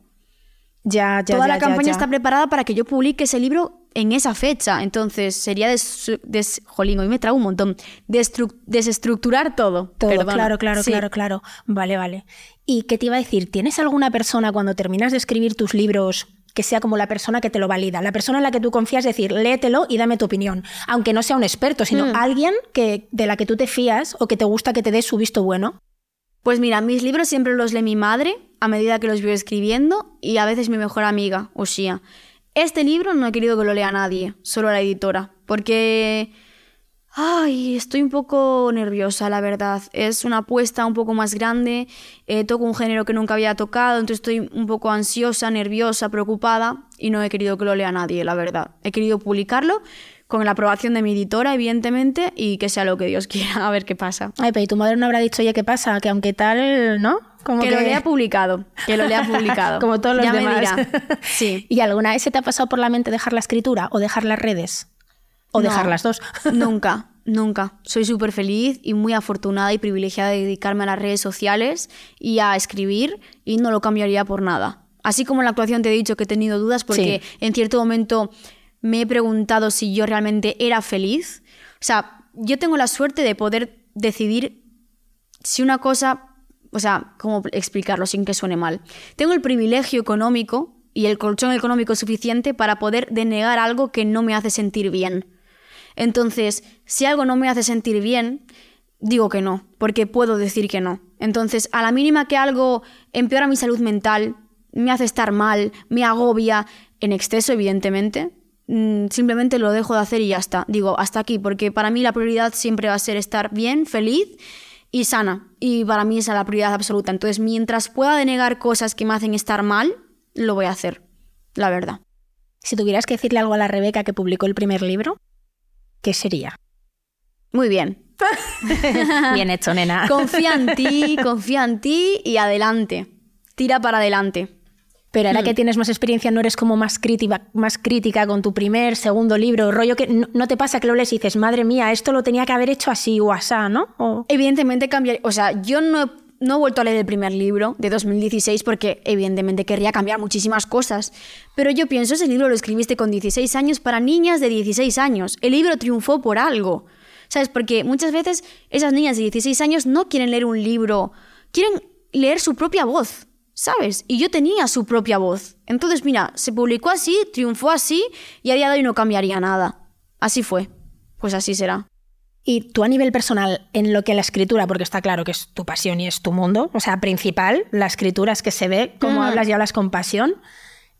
Ya, ya, Toda ya, la campaña está preparada para que yo publique ese libro en esa fecha. Entonces sería des, des- jolín, hoy me trago un montón. Destru- desestructurar todo. Todo, Perdona. claro, claro, Sí. claro, claro. Vale, vale. ¿Y qué te iba a decir? ¿Tienes alguna persona cuando terminas de escribir tus libros que sea como la persona que te lo valida, la persona en la que tú confías, decir, léetelo y dame tu opinión, aunque no sea un experto, sino Mm. alguien que, de la que tú te fías o que te gusta que te dé su visto bueno. Pues mira, mis libros siempre los lee mi madre a medida que los voy escribiendo y a veces mi mejor amiga, Ushia. Este libro no he querido que lo lea nadie, solo la editora, porque... Ay, estoy un poco nerviosa, la verdad. Es una apuesta un poco más grande, eh, toco un género que nunca había tocado, entonces estoy un poco ansiosa, nerviosa, preocupada y no he querido que lo lea nadie, la verdad. He querido publicarlo con la aprobación de mi editora, evidentemente, y que sea lo que Dios quiera, <laughs> a ver qué pasa. Ay, pero ¿y tu madre no habrá dicho, oye, ¿qué pasa? Que aunque tal, ¿no? Como que, lo lea publicado, que lo lea <laughs> publicado. Como todos los ya demás. Me dirá. <laughs> Sí. ¿Y alguna vez se te ha pasado por la mente dejar la escritura o dejar las redes? ¿O No, dejar las dos? Nunca, nunca. Soy súper feliz y muy afortunada y privilegiada de dedicarme a las redes sociales y a escribir y no lo cambiaría por nada. Así como en la actuación te he dicho que he tenido dudas porque en cierto momento me he preguntado si yo realmente era feliz. O sea, yo tengo la suerte de poder decidir si una cosa, o sea, cómo explicarlo sin que suene mal. Tengo el privilegio económico y el colchón económico suficiente para poder denegar algo que no me hace sentir bien. Entonces, si algo no me hace sentir bien, digo que no, porque puedo decir que no. Entonces, a la mínima que algo empeora mi salud mental, me hace estar mal, me agobia, en exceso, evidentemente, simplemente lo dejo de hacer y ya está. Digo, hasta aquí, porque para mí la prioridad siempre va a ser estar bien, feliz y sana. Y para mí esa es la prioridad absoluta. Entonces, mientras pueda denegar cosas que me hacen estar mal, lo voy a hacer, la verdad. Si tuvieras que decirle algo a la Rebeca que publicó el primer libro, ¿qué sería? Muy bien. <laughs> Bien hecho, nena. Confía en ti, confía en ti y adelante. Tira para adelante. Pero ahora que tienes más experiencia, ¿no eres como más crítica, más crítica con tu primer, segundo libro? Rollo que no, no te pasa que lo lees y dices, madre mía, esto lo tenía que haber hecho así o asá, ¿no? O- Evidentemente cambiar, o sea, yo no, he- no he vuelto a leer el primer libro de 2016 porque evidentemente querría cambiar muchísimas cosas, pero yo pienso, ese libro lo escribiste con 16 años para niñas de 16 años. El libro triunfó por algo. ¿Sabes? Porque muchas veces esas niñas de 16 años no quieren leer un libro, quieren leer su propia voz. ¿Sabes? Y yo tenía su propia voz. Entonces, mira, se publicó así, triunfó así y a día de hoy no cambiaría nada. Así fue. Pues así será. Y tú a nivel personal, en lo que la escritura, porque está claro que es tu pasión y es tu mundo, o sea, principal, la escritura es que se ve cómo Mm. hablas y hablas con pasión.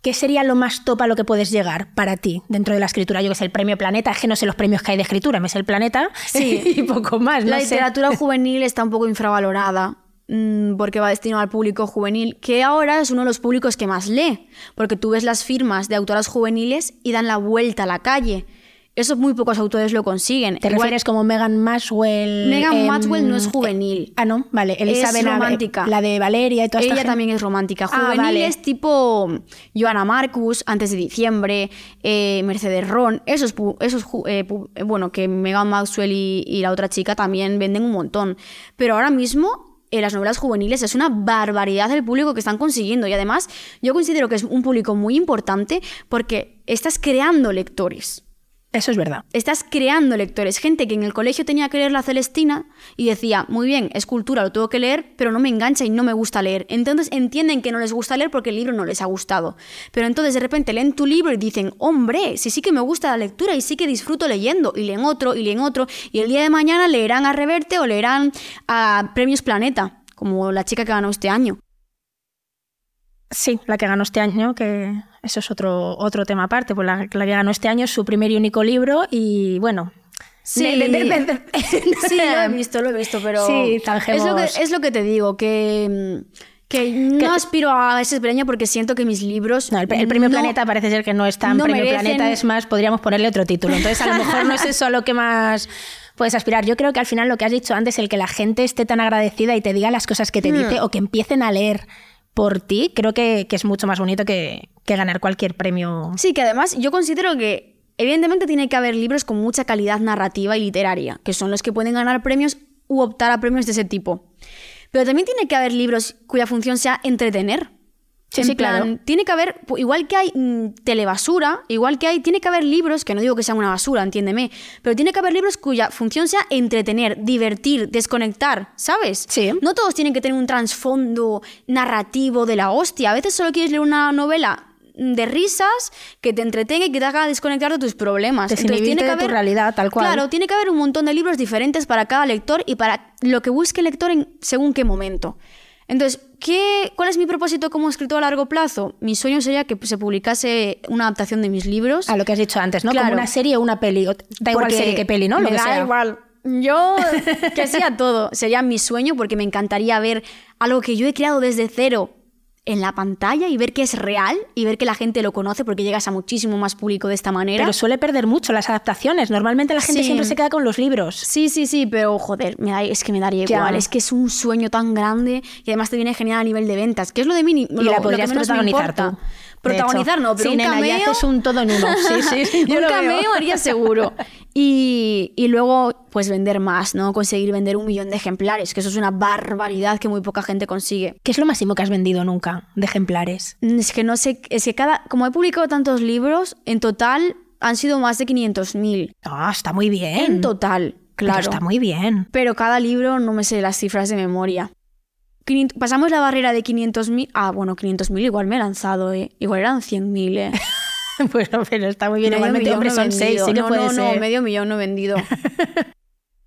¿Qué sería lo más top a lo que puedes llegar para ti dentro de la escritura? Yo que sé, el premio Planeta, es que no sé los premios que hay de escritura, me sé el Planeta Sí. <laughs> y poco más. La no sé. literatura juvenil está un poco infravalorada porque va destinado al público juvenil, que ahora es uno de los públicos que más lee, porque tú ves las firmas de autoras juveniles y dan la vuelta a la calle. Eso muy pocos autores lo consiguen. ¿Te Igual- refieres como Megan Maxwell? Megan em, Maxwell no es juvenil. Ah, no, vale. Elizabeth, es romántica. La de Valeria y toda esta Ella gente. también es romántica. Ah, Juvenil vale. es tipo Joana Marcus, antes de diciembre, eh, Mercedes Ron. Esos, esos eh, eh, bueno, que Megan Maxwell y, y la otra chica también venden un montón. Pero ahora mismo, en las novelas juveniles es una barbaridad el público que están consiguiendo. Y además, yo considero que es un público muy importante porque estás creando lectores. Eso es verdad. Estás creando lectores, gente que en el colegio tenía que leer La Celestina y decía, muy bien, es cultura, lo tengo que leer, pero no me engancha y no me gusta leer. Entonces entienden que no les gusta leer porque el libro no les ha gustado. Pero entonces de repente leen tu libro y dicen, hombre, sí, sí que me gusta la lectura y sí que disfruto leyendo. Y leen otro, y leen otro. Y el día de mañana leerán a Reverte o leerán a Premios Planeta, como la chica que ganó este año. Sí, la que ganó este año, que eso es otro, otro tema aparte. Pues la, la que ganó este año es su primer y único libro y bueno. Sí. de- de- de- de- <laughs> Sí, lo he visto, lo he visto, pero Sí, es lo, que, es lo que te digo, que, mm, que no aspiro a ese premio porque siento que mis libros... No, el, el premio no- Planeta parece ser que no es tan no premio merecen- Planeta, es más, podríamos ponerle otro título. Entonces, a lo mejor no es eso a lo que más puedes aspirar. Yo creo que al final lo que has dicho antes, el que la gente esté tan agradecida y te diga las cosas que te Hmm. dice o que empiecen a leer por ti, creo que, que es mucho más bonito que, que ganar cualquier premio. Sí, que además yo considero que evidentemente tiene que haber libros con mucha calidad narrativa y literaria, que son los que pueden ganar premios u optar a premios de ese tipo. Pero también tiene que haber libros cuya función sea entretener. Sí, En sí, plan, claro. Tiene que haber, igual que hay mm, telebasura, igual que hay, tiene que haber libros, que no digo que sean una basura, entiéndeme, pero tiene que haber libros cuya función sea entretener, divertir, desconectar, ¿sabes? Sí. No todos tienen que tener un trasfondo narrativo de la hostia. A veces solo quieres leer una novela de risas, que te entretenga y que te haga desconectar de tus problemas. Entonces, tiene que haber, tu realidad, tal cual. Claro, tiene que haber un montón de libros diferentes para cada lector y para lo que busque el lector en según qué momento. Entonces, ¿qué, ¿cuál es mi propósito como escritor a largo plazo? Mi sueño sería que se publicase una adaptación de mis libros. A lo que has dicho antes, ¿no? Como una serie o una peli. Da igual serie que peli, ¿no? Lo da igual. Yo, que sea todo, sería mi sueño porque me encantaría ver algo que yo he creado desde cero en la pantalla y ver que es real y ver que la gente lo conoce porque llegas a muchísimo más público de esta manera. Pero suele perder mucho las adaptaciones. Normalmente la gente siempre se queda con los libros. Sí, sí, sí, pero joder, me da, es que me daría igual. Es que es un sueño tan grande y además te viene genial a nivel de ventas, que es lo de mí. Y la podrías protagonizar tú. Protagonizar no, pero un cameo... haces un todo en uno. <laughs> Sí, sí, un cameo haría seguro. Y, y, luego, pues vender más, ¿no? Conseguir vender un millón de ejemplares, que eso es una barbaridad que muy poca gente consigue. ¿Qué es lo máximo que has vendido nunca de ejemplares? Es que no sé, es que cada, como he publicado tantos libros, en total han sido más de 500.000. Ah, está muy bien. En total, claro. está muy bien. Pero cada libro no me sé las cifras de memoria pasamos la barrera de 500.000. Ah, bueno, 500.000 igual me he lanzado, ¿eh? Igual eran 100.000, ¿eh? <laughs> bueno, pero está muy bien. Igualmente, hombre, son 6, sí que no, puede no, ser. no, medio millón no he vendido. <laughs>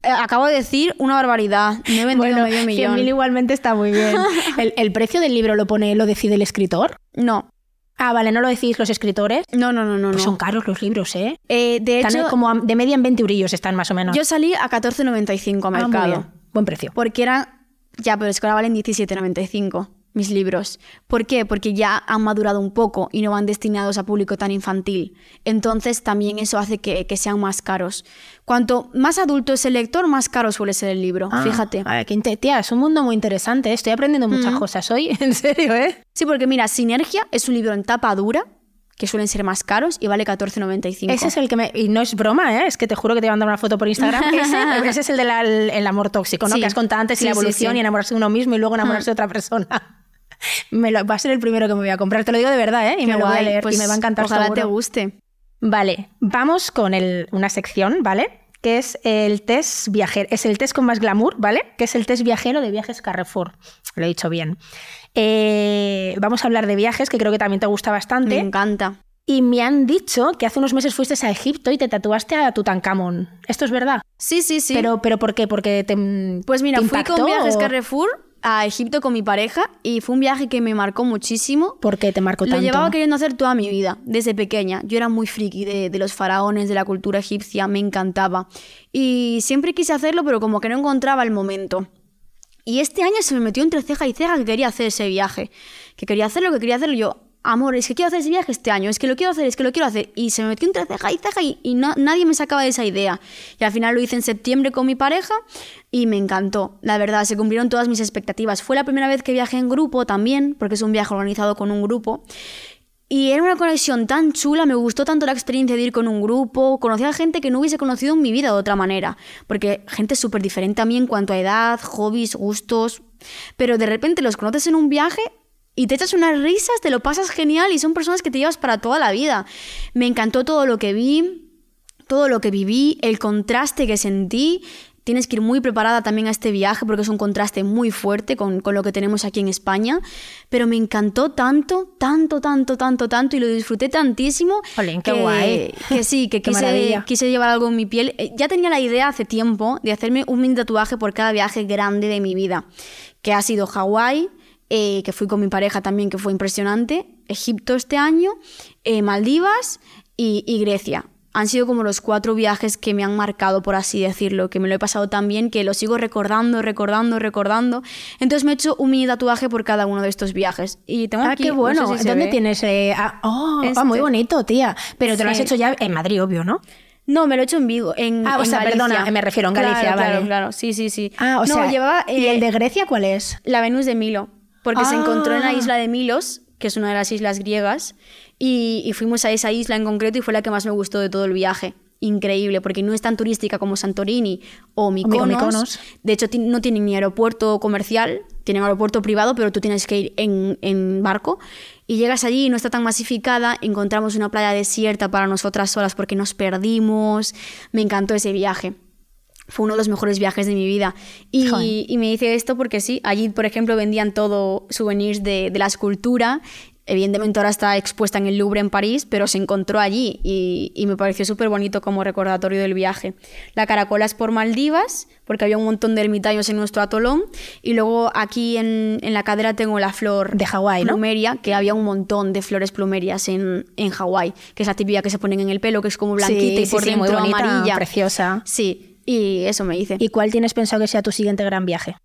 Eh, acabo de decir una barbaridad. No he vendido medio millón. 100.000 igualmente está muy bien. <laughs> ¿El, ¿El, precio del libro lo pone, lo decide el escritor? No. Ah, vale, ¿no lo decís los escritores? No, no, no, no. Pues son caros los libros, ¿eh? eh de hecho, como de media en 20 eurillos están más o menos. Yo salí a 14.95 a mercado. Ah, Buen precio. Porque era ya, pero es que ahora valen 17,95 mis libros. ¿Por qué? Porque ya han madurado un poco y no van destinados a público tan infantil. Entonces también eso hace que, sean más caros. Cuanto más adulto es el lector, más caro suele ser el libro. Ah, Fíjate. A ver, tía, es un mundo muy interesante. ¿eh? Estoy aprendiendo muchas cosas hoy. <laughs> En serio, ¿eh? Sí, porque mira, Sinergia es un libro en tapa dura que suelen ser más caros y vale 14,95. Ese es el que me... Y no es broma, ¿eh? Es que te juro que te voy a mandar una foto por Instagram. <laughs> ese, es el del amor tóxico, ¿no? Que has contado antes y la evolución y enamorarse de uno mismo y luego enamorarse de otra persona. <laughs> me lo, va a ser el primero que me voy a comprar, te lo digo de verdad, ¿eh? Y me lo voy a leer y pues me va a encantar Ojalá te guste. Vale, vamos con el, una sección, ¿vale? que es el test viajero, es el test con más glamour, ¿vale? Que es el test viajero de viajes Carrefour. Lo he dicho bien. Eh, vamos a hablar de viajes, que creo que también te gusta bastante. Me encanta. Y me han dicho que hace unos meses fuiste a Egipto y te tatuaste a Tutankamón. ¿Esto es verdad? Sí, sí, sí. Pero, pero ¿por qué? Porque te. Pues mira, fui con viajes Carrefour a Egipto con mi pareja y fue un viaje que me marcó muchísimo. ¿Por qué te marcó tanto? Lo llevaba queriendo hacer toda mi vida, desde pequeña. Yo era muy friki de, de, los faraones, de la cultura egipcia, me encantaba. Y siempre quise hacerlo, pero como que no encontraba el momento. Y este año se me metió entre ceja y ceja que quería hacer ese viaje. Que quería hacerlo, que quería hacerlo. Yo, amor, es que quiero hacer ese viaje este año, es que lo quiero hacer, es que lo quiero hacer. Y se me metió entre ceja y ceja y, nadie me sacaba de esa idea. Y al final lo hice en septiembre con mi pareja y me encantó. La verdad, se cumplieron todas mis expectativas. Fue la primera vez que viajé en grupo también, porque es un viaje organizado con un grupo. Y era una conexión tan chula, me gustó tanto la experiencia de ir con un grupo, conocí a gente que no hubiese conocido en mi vida de otra manera, porque gente súper diferente a mí en cuanto a edad, hobbies, gustos, pero de repente los conoces en un viaje y te echas unas risas, te lo pasas genial y son personas que te llevas para toda la vida. Me encantó todo lo que vi, todo lo que viví, el contraste que sentí. Tienes que ir muy preparada también a este viaje porque es un contraste muy fuerte con, lo que tenemos aquí en España. Pero me encantó tanto, tanto, tanto, tanto, tanto y lo disfruté tantísimo. qué que, guay. Que sí, que <laughs> quise, quise, llevar algo en mi piel. Eh, ya tenía la idea hace tiempo de hacerme un mini tatuaje por cada viaje grande de mi vida, que ha sido Hawái, eh, que fui con mi pareja también, que fue impresionante, Egipto este año, eh, Maldivas y, Grecia. Han sido como los cuatro viajes que me han marcado, por así decirlo, que me lo he pasado tan bien que lo sigo recordando, recordando, recordando. Entonces me he hecho un mini tatuaje por cada uno de estos viajes. Y tengo ah, aquí, qué bueno. ¿Dónde tienes? Eh, ah, oh, ah, muy este. bonito, tía. Pero te lo has hecho ya en Madrid, obvio, ¿no? No, me lo he hecho en Vigo, en Ah, o sea, perdona, me refiero en Galicia, vale. Claro, claro, sí, sí, sí. Ah, o sea, llevaba, ¿y el de Grecia cuál es? La Venus de Milo porque se encontró en la Ah. isla de Milos, que es una de las islas griegas, y, fuimos a esa isla en concreto y fue la que más me gustó de todo el viaje. Increíble, porque no es tan turística como Santorini o Mykonos. De hecho, no tienen ni aeropuerto comercial, tienen aeropuerto privado, pero tú tienes que ir en, en barco. Y llegas allí y no está tan masificada, encontramos una playa desierta para nosotras solas porque nos perdimos. Me encantó ese viaje fue uno de los mejores viajes de mi vida. Y, me dice esto porque sí, allí, por ejemplo, vendían todo souvenirs de, de, la escultura Evidentemente ahora está expuesta en el Louvre en París, pero se encontró allí y, y me pareció súper bonito como recordatorio del viaje. La caracola es por Maldivas, porque había un montón de ermitaños en nuestro atolón. Y luego aquí en, en la cadera tengo la flor De Hawái, ¿no? plumeria, que había un montón de flores plumerias en, en Hawái, que es la típica que se ponen en el pelo, que es como blanquita y sí, por sí, muy dentro bonita, amarilla. preciosa. Sí, y eso me hice. ¿Y cuál tienes pensado que sea tu siguiente gran viaje?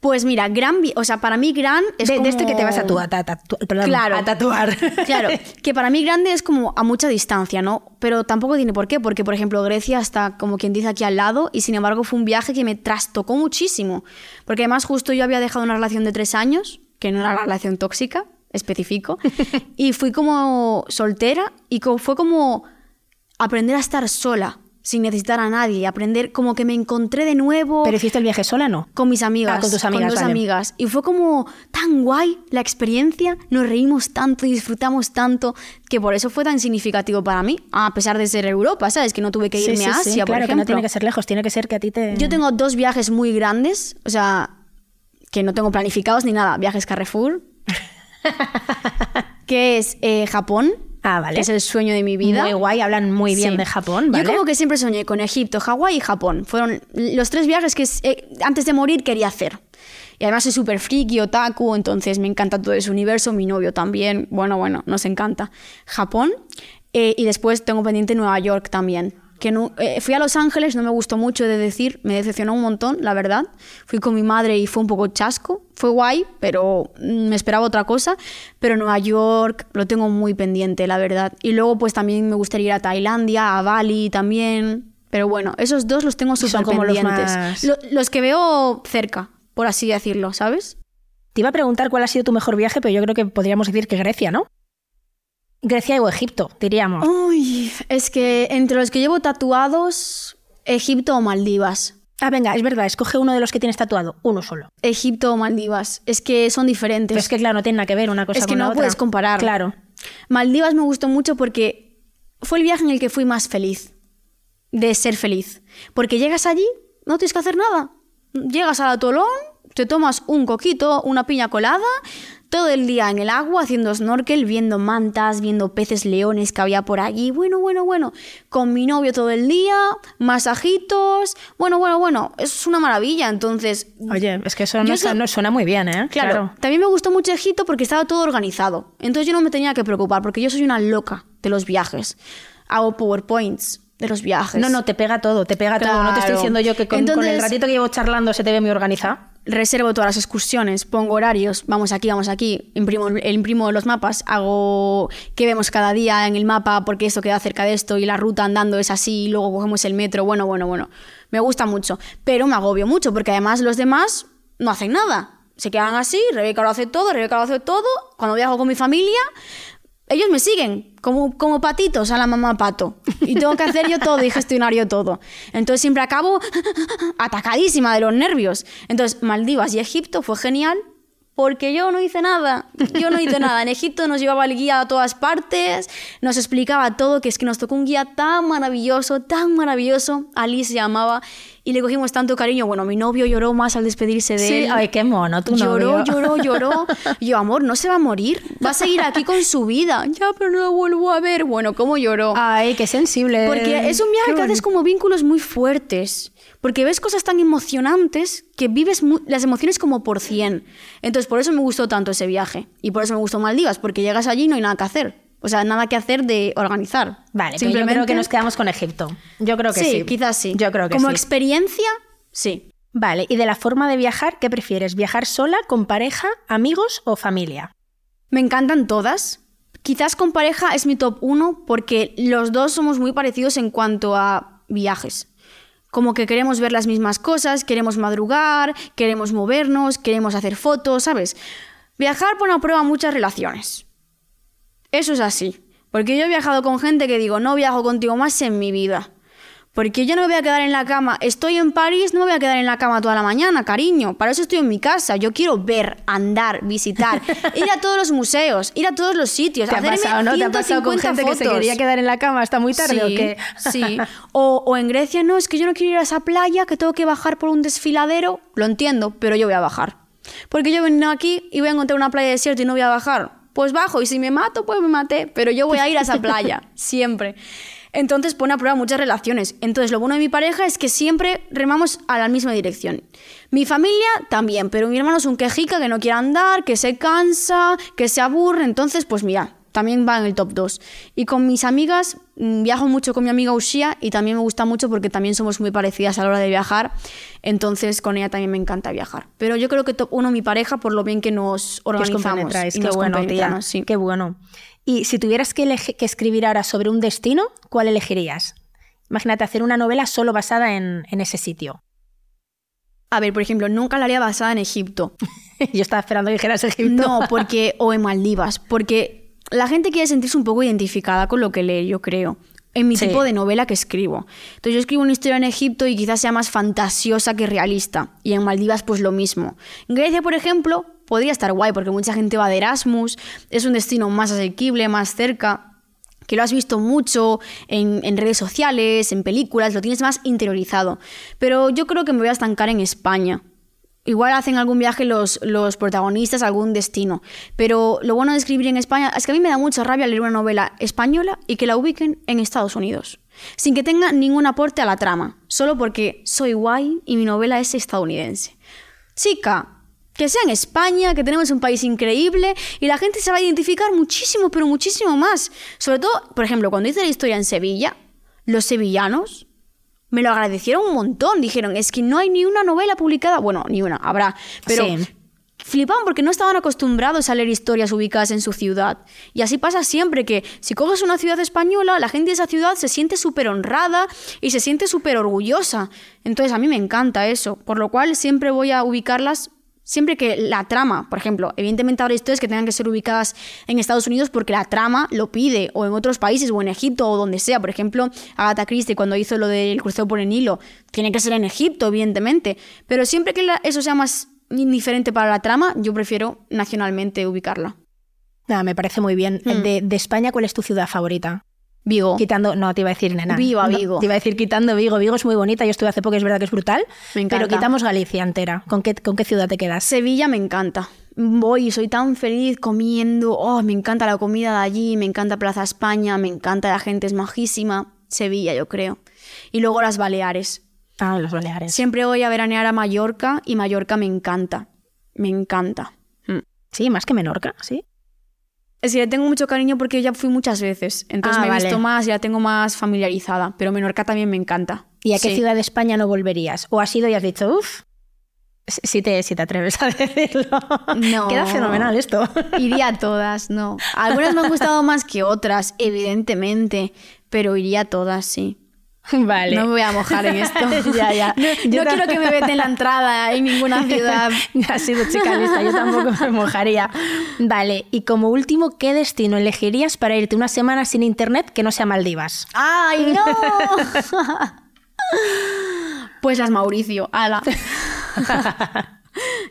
Pues mira, gran, vi- o sea, para mí gran es de, como... de este que te vas a, tu- a ta- tatu- perdón, Claro. a tatuar. Claro, <laughs> que para mí grande es como a mucha distancia, ¿no? Pero tampoco tiene por qué, porque por ejemplo Grecia está como quien dice aquí al lado y sin embargo fue un viaje que me trastocó muchísimo, porque además justo yo había dejado una relación de tres años, que no era la relación tóxica, especifico, <laughs> y fui como soltera y fue como aprender a estar sola, sin necesitar a nadie, aprender como que me encontré de nuevo ¿Pero hiciste el viaje sola no? con mis amigas. Ah, con tus amigas, dos vale. amigas. Y fue como tan guay la experiencia. Nos reímos tanto y disfrutamos tanto que por eso fue tan significativo para mí. A pesar de ser Europa, ¿sabes? Que no tuve que Sí, irme sí, a sí, Asia, por claro, que no ejemplo. tiene que ser lejos, tiene que ser que a ti te... Yo tengo dos viajes muy grandes. O sea, que no tengo planificados ni nada. Viajes Carrefour. <laughs> que es eh, Japón. Ah, vale. Que es el sueño de mi vida. Muy guay, hablan muy bien Sí. de Japón, ¿vale? Yo como que siempre soñé con Egipto, Hawái y Japón. Fueron los tres viajes que eh, antes de morir quería hacer. Y además soy súper friki, otaku, entonces me encanta todo ese universo, mi novio también, bueno, bueno, nos encanta. Japón eh, y después tengo pendiente Nueva York también. Que no- eh, fui a Los Ángeles, no me gustó mucho de decir, me decepcionó un montón, la verdad. Fui con mi madre y fue un poco chasco. Fue guay, pero mm, me esperaba otra cosa. Pero Nueva York lo tengo muy pendiente, la verdad. Y luego pues también me gustaría ir a Tailandia, a Bali también. Pero bueno, esos dos los tengo súper los pendientes. más- Lo- los que veo cerca, por así decirlo, ¿sabes? Te iba a preguntar cuál ha sido tu mejor viaje, pero yo creo que podríamos decir que Grecia, ¿no? Grecia o Egipto, diríamos. Uy, es que entre los que llevo tatuados, Egipto o Maldivas. Ah, venga, es verdad, escoge uno de los que tienes tatuado, uno solo. Egipto o Maldivas. Es que son diferentes. Pero es que, claro, no tiene nada que ver una cosa Es que con la no otra. puedes comparar. Claro. Maldivas me gustó mucho porque fue el viaje en el que fui más feliz. De ser feliz. Porque llegas allí, no tienes que hacer nada. Llegas al atolón, te tomas un coquito, una piña colada, todo el día en el agua haciendo snorkel, viendo mantas, viendo peces leones que había por allí. Bueno, bueno, bueno. Con mi novio todo el día, masajitos. Bueno, bueno, bueno. Es una maravilla. Entonces, Oye, es que eso no suena muy bien, ¿eh? Claro. También me gustó mucho Egipto porque estaba todo organizado. Entonces yo no me tenía que preocupar porque yo soy una loca de los viajes. Hago PowerPoints de los viajes. No, no, te pega todo, te pega todo. No te estoy diciendo yo que con, con el ratito que llevo charlando se te ve muy organizado. Reservo todas las excursiones, pongo horarios, vamos aquí, vamos aquí, imprimo, imprimo los mapas, hago qué vemos cada día en el mapa porque esto queda cerca de esto y la ruta andando es así y luego cogemos el metro. Bueno, bueno, bueno. Me gusta mucho, pero me agobio mucho porque además los demás no hacen nada. Se quedan así, Rebeca lo hace todo, Rebeca lo hace todo. Cuando viajo con mi familia, ellos me siguen como, como patitos a la mamá pato. Y tengo que hacer yo todo y gestionar yo todo. Entonces siempre acabo atacadísima de los nervios. Entonces Maldivas y Egipto fue genial porque yo no hice nada. Yo no hice nada. En <laughs> Egipto nos llevaba el guía a todas partes, nos explicaba todo, que es que nos tocó un guía tan maravilloso, tan maravilloso. Ali se llamaba y le cogimos tanto cariño. Bueno, mi novio lloró más al despedirse de Sí, él. ay, qué mono, tu Lloró, novio. <laughs> lloró, lloró. Y <laughs> yo, amor, no se va a morir. Va a seguir aquí con su vida. Ya, pero no lo vuelvo a ver. Bueno, ¿cómo lloró? Ay, qué sensible. Porque es un viaje Qué que haces bonito. como vínculos muy fuertes. Porque ves cosas tan emocionantes que vives las emociones como por cien. Entonces, por eso me gustó tanto ese viaje. Y por eso me gustó Maldivas, porque llegas allí y no hay nada que hacer. O sea, nada que hacer de organizar. Vale, pero yo creo que nos quedamos con Egipto. Yo creo que sí. sí, quizás sí. Yo creo que como sí. experiencia, sí. Vale, y de la forma de viajar, ¿qué prefieres? ¿Viajar sola, con pareja, amigos o familia? Me encantan todas. Quizás con pareja es mi top uno porque los dos somos muy parecidos en cuanto a viajes. Como que queremos ver las mismas cosas, queremos madrugar, queremos movernos, queremos hacer fotos, ¿sabes? Viajar pone a prueba muchas relaciones. Eso es así. Porque yo he viajado con gente que digo, no viajo contigo más en mi vida. Porque yo no me voy a quedar en la cama. Estoy en París, no me voy a quedar en la cama toda la mañana, cariño. Para eso estoy en mi casa. Yo quiero ver, andar, visitar, <laughs> ir a todos los museos, ir a todos los sitios. ¿Te ha pasado, no? ¿Te ha pasado con 150 gente que se quería quedar en la cama hasta muy tarde sí, o qué? Sí. <laughs> O, o en Grecia, no, es que yo no quiero ir a esa playa, que tengo que bajar por un desfiladero. Lo entiendo, pero yo voy a bajar. Porque yo he venido aquí y voy a encontrar una playa desierta y no voy a bajar. Pues bajo y si me mato, pues me maté, pero yo voy a ir a esa playa, <laughs> siempre. Entonces pone a prueba muchas relaciones. Entonces lo bueno de mi pareja es que siempre remamos a la misma dirección. Mi familia también, pero mi hermano es un quejica que no quiere andar, que se cansa, que se aburre. Entonces, pues mira, también va en el top 2. Y con mis amigas, mm, viajo mucho con mi amiga Ushia y también me gusta mucho porque también somos muy parecidas a la hora de viajar. Entonces con ella también me encanta viajar. Pero yo creo que top 1 mi pareja por lo bien que nos organizamos. Que y qué bueno, tía. Sí. Qué bueno. Y si tuvieras que, que, escribir ahora sobre un destino, ¿cuál elegirías? Imagínate hacer una novela solo basada en, en ese sitio. A ver, por ejemplo, nunca la haría basada en Egipto. <laughs> Yo estaba esperando que dijeras Egipto. No, porque o en Maldivas, porque la gente quiere sentirse un poco identificada con lo que lee, yo creo. En mi tipo de novela que escribo. Entonces yo escribo una historia en Egipto y quizás sea más fantasiosa que realista. Y en Maldivas pues lo mismo. En Grecia, por ejemplo, podría estar guay porque mucha gente va de Erasmus. Es un destino más asequible, más cerca que lo has visto mucho en, en, redes sociales, en películas, lo tienes más interiorizado. Pero yo creo que me voy a estancar en España. Igual hacen algún viaje los, los protagonistas algún destino. Pero lo bueno de escribir en España es que a mí me da mucha rabia leer una novela española y que la ubiquen en Estados Unidos. Sin que tenga ningún aporte a la trama. Solo porque soy guay y mi novela es estadounidense. Chica, que sea en España, que tenemos un país increíble y la gente se va a identificar muchísimo, pero muchísimo más. Sobre todo, por ejemplo, cuando hice la historia en Sevilla, los sevillanos me lo agradecieron un montón. Dijeron, es que no hay ni una novela publicada. Bueno, ni una, habrá. Pero flipaban porque no estaban acostumbrados a leer historias ubicadas en su ciudad. Y así pasa siempre que si coges una ciudad española, la gente de esa ciudad se siente súper honrada y se siente súper orgullosa. Entonces a mí me encanta eso. Por lo cual siempre voy a ubicarlas Siempre que la trama, por ejemplo, evidentemente habrá historias que tengan que ser ubicadas en Estados Unidos porque la trama lo pide, o en otros países, o en Egipto, o donde sea. Por ejemplo, Agatha Christie, cuando hizo lo del crucero por el Nilo, tiene que ser en Egipto, evidentemente. Pero siempre que eso sea más indiferente para la trama, yo prefiero nacionalmente ubicarla. Nada, me parece muy bien. Hmm. De, de España, ¿cuál es tu ciudad favorita? Vigo. Quitando, no, te iba a decir nena. Viva Vigo. te iba a decir quitando Vigo. Vigo es muy bonita, yo estuve hace poco, es verdad que es brutal. Me encanta. Pero quitamos Galicia entera. ¿Con qué, ¿Con qué ciudad te quedas? Sevilla me encanta. Voy soy tan feliz comiendo. Oh, me encanta la comida de allí, me encanta Plaza España, me encanta la gente, es majísima. Sevilla, yo creo. Y luego las Baleares. Ah, las Baleares. Siempre voy a veranear a Mallorca y Mallorca me encanta. Me encanta. Sí, más que Menorca, sí. Decir, le tengo mucho cariño porque ya fui muchas veces. Entonces ah, me he visto más y la tengo más familiarizada. Pero Menorca también me encanta. ¿Y a qué ciudad de España no volverías? ¿O has ido y has dicho, uff? Si te, si te atreves a <laughs> decirlo. No. Queda fenomenal esto. Iría a todas, no. Algunas me han gustado más que otras, evidentemente. Pero iría a todas, sí. <laughs> Vale. No me voy a mojar en esto. <laughs> ya, ya. No, quiero que me vete en la entrada en ninguna <laughs> ciudad. ha sido chica lista, yo tampoco me mojaría. Vale, y como último, ¿qué destino elegirías para irte una semana sin internet que no sea Maldivas? ¡Ay, no! pues las Mauricio, ala.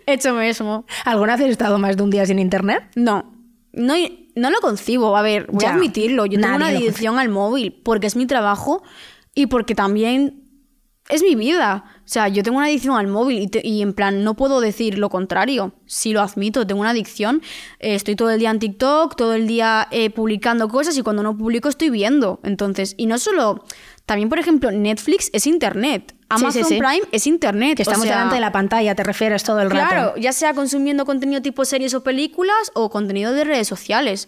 Hecho mismo. ¿Alguna vez has estado más de un día sin internet? No. No, no lo concibo. A ver, voy a admitirlo. Yo tengo una adicción al móvil porque es mi trabajo y porque también es mi vida. O sea, yo tengo una adicción al móvil y, en plan no puedo decir lo contrario. Sí lo admito, tengo una adicción. Eh, estoy todo el día en TikTok, todo el día eh, publicando cosas y cuando no publico estoy viendo. Entonces, y no solo, también por ejemplo, Netflix es internet. Amazon Prime es internet. Que estamos delante de la pantalla, te refieres todo el rato. Claro, ya sea consumiendo contenido tipo series o películas o contenido de redes sociales.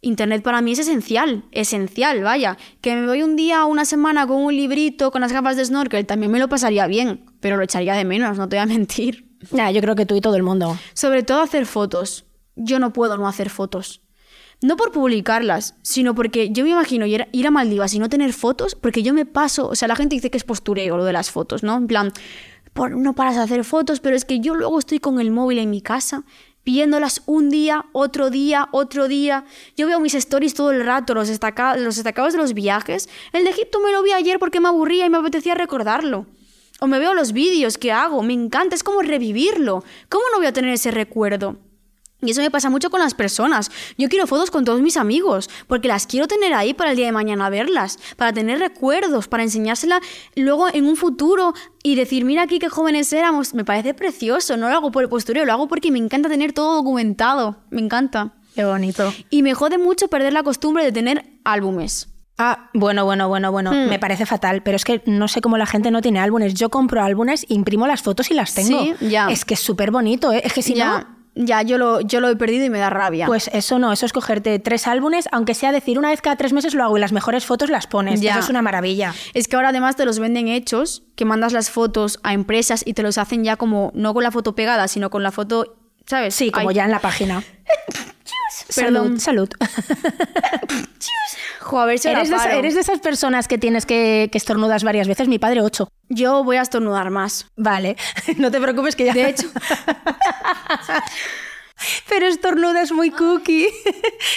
Internet para mí es esencial, esencial, vaya. Que me voy un día, una semana con un librito, con las gafas de snorkel, también me lo pasaría bien, pero lo echaría de menos, no te voy a <laughs> mentir. Nah, yo creo que tú y todo el mundo. Sobre todo hacer fotos. Yo no puedo no hacer fotos. No por publicarlas, sino porque yo me imagino ir, a Maldivas y no tener fotos, porque yo me paso, o sea, la gente dice que es postureo lo de las fotos, ¿no? En plan, por, no paras de hacer fotos, pero es que yo luego estoy con el móvil en mi casa viéndolas un día, otro día, otro día. Yo veo mis stories todo el rato, los, los destacados de los viajes. El de Egipto me lo vi ayer porque me aburría y me apetecía recordarlo. O me veo los vídeos que hago, me encanta, es como revivirlo. ¿Cómo no voy a tener ese recuerdo? Y eso me pasa mucho con las personas. Yo quiero fotos con todos mis amigos, porque las quiero tener ahí para el día de mañana verlas, para tener recuerdos, para enseñársela luego en un futuro y decir, mira aquí qué jóvenes éramos. Me parece precioso, no lo hago por el postureo, lo hago porque me encanta tener todo documentado. Me encanta. Qué bonito. Y me jode mucho perder la costumbre de tener álbumes. Ah, bueno, bueno, bueno, bueno. Hmm. Me parece fatal, pero es que no sé cómo la gente no tiene álbumes. Yo compro álbumes, imprimo las fotos y las tengo. Sí, ya. Es que es súper bonito, ¿eh? Es que si ya, no, ya yo, lo, yo lo he perdido y me da rabia. pues eso no, eso es cogerte tres álbumes, aunque sea decir una vez cada tres meses lo hago y las mejores fotos las pones. Ya. Eso es una maravilla. Es que ahora además te los venden hechos, que mandas las fotos a empresas y te los hacen ya como, no con la foto pegada, sino con la foto, ¿sabes? Sí, como Ay, ya en la página. <laughs> Perdón. Salud, salud. Jo, a ver si ¿Eres de, eres de esas personas que tienes que, que estornudas varias veces? Mi padre, ocho. Yo voy a estornudar más. Vale, <laughs> no te preocupes que ya... De hecho, <laughs> Pero estornudas muy cookie.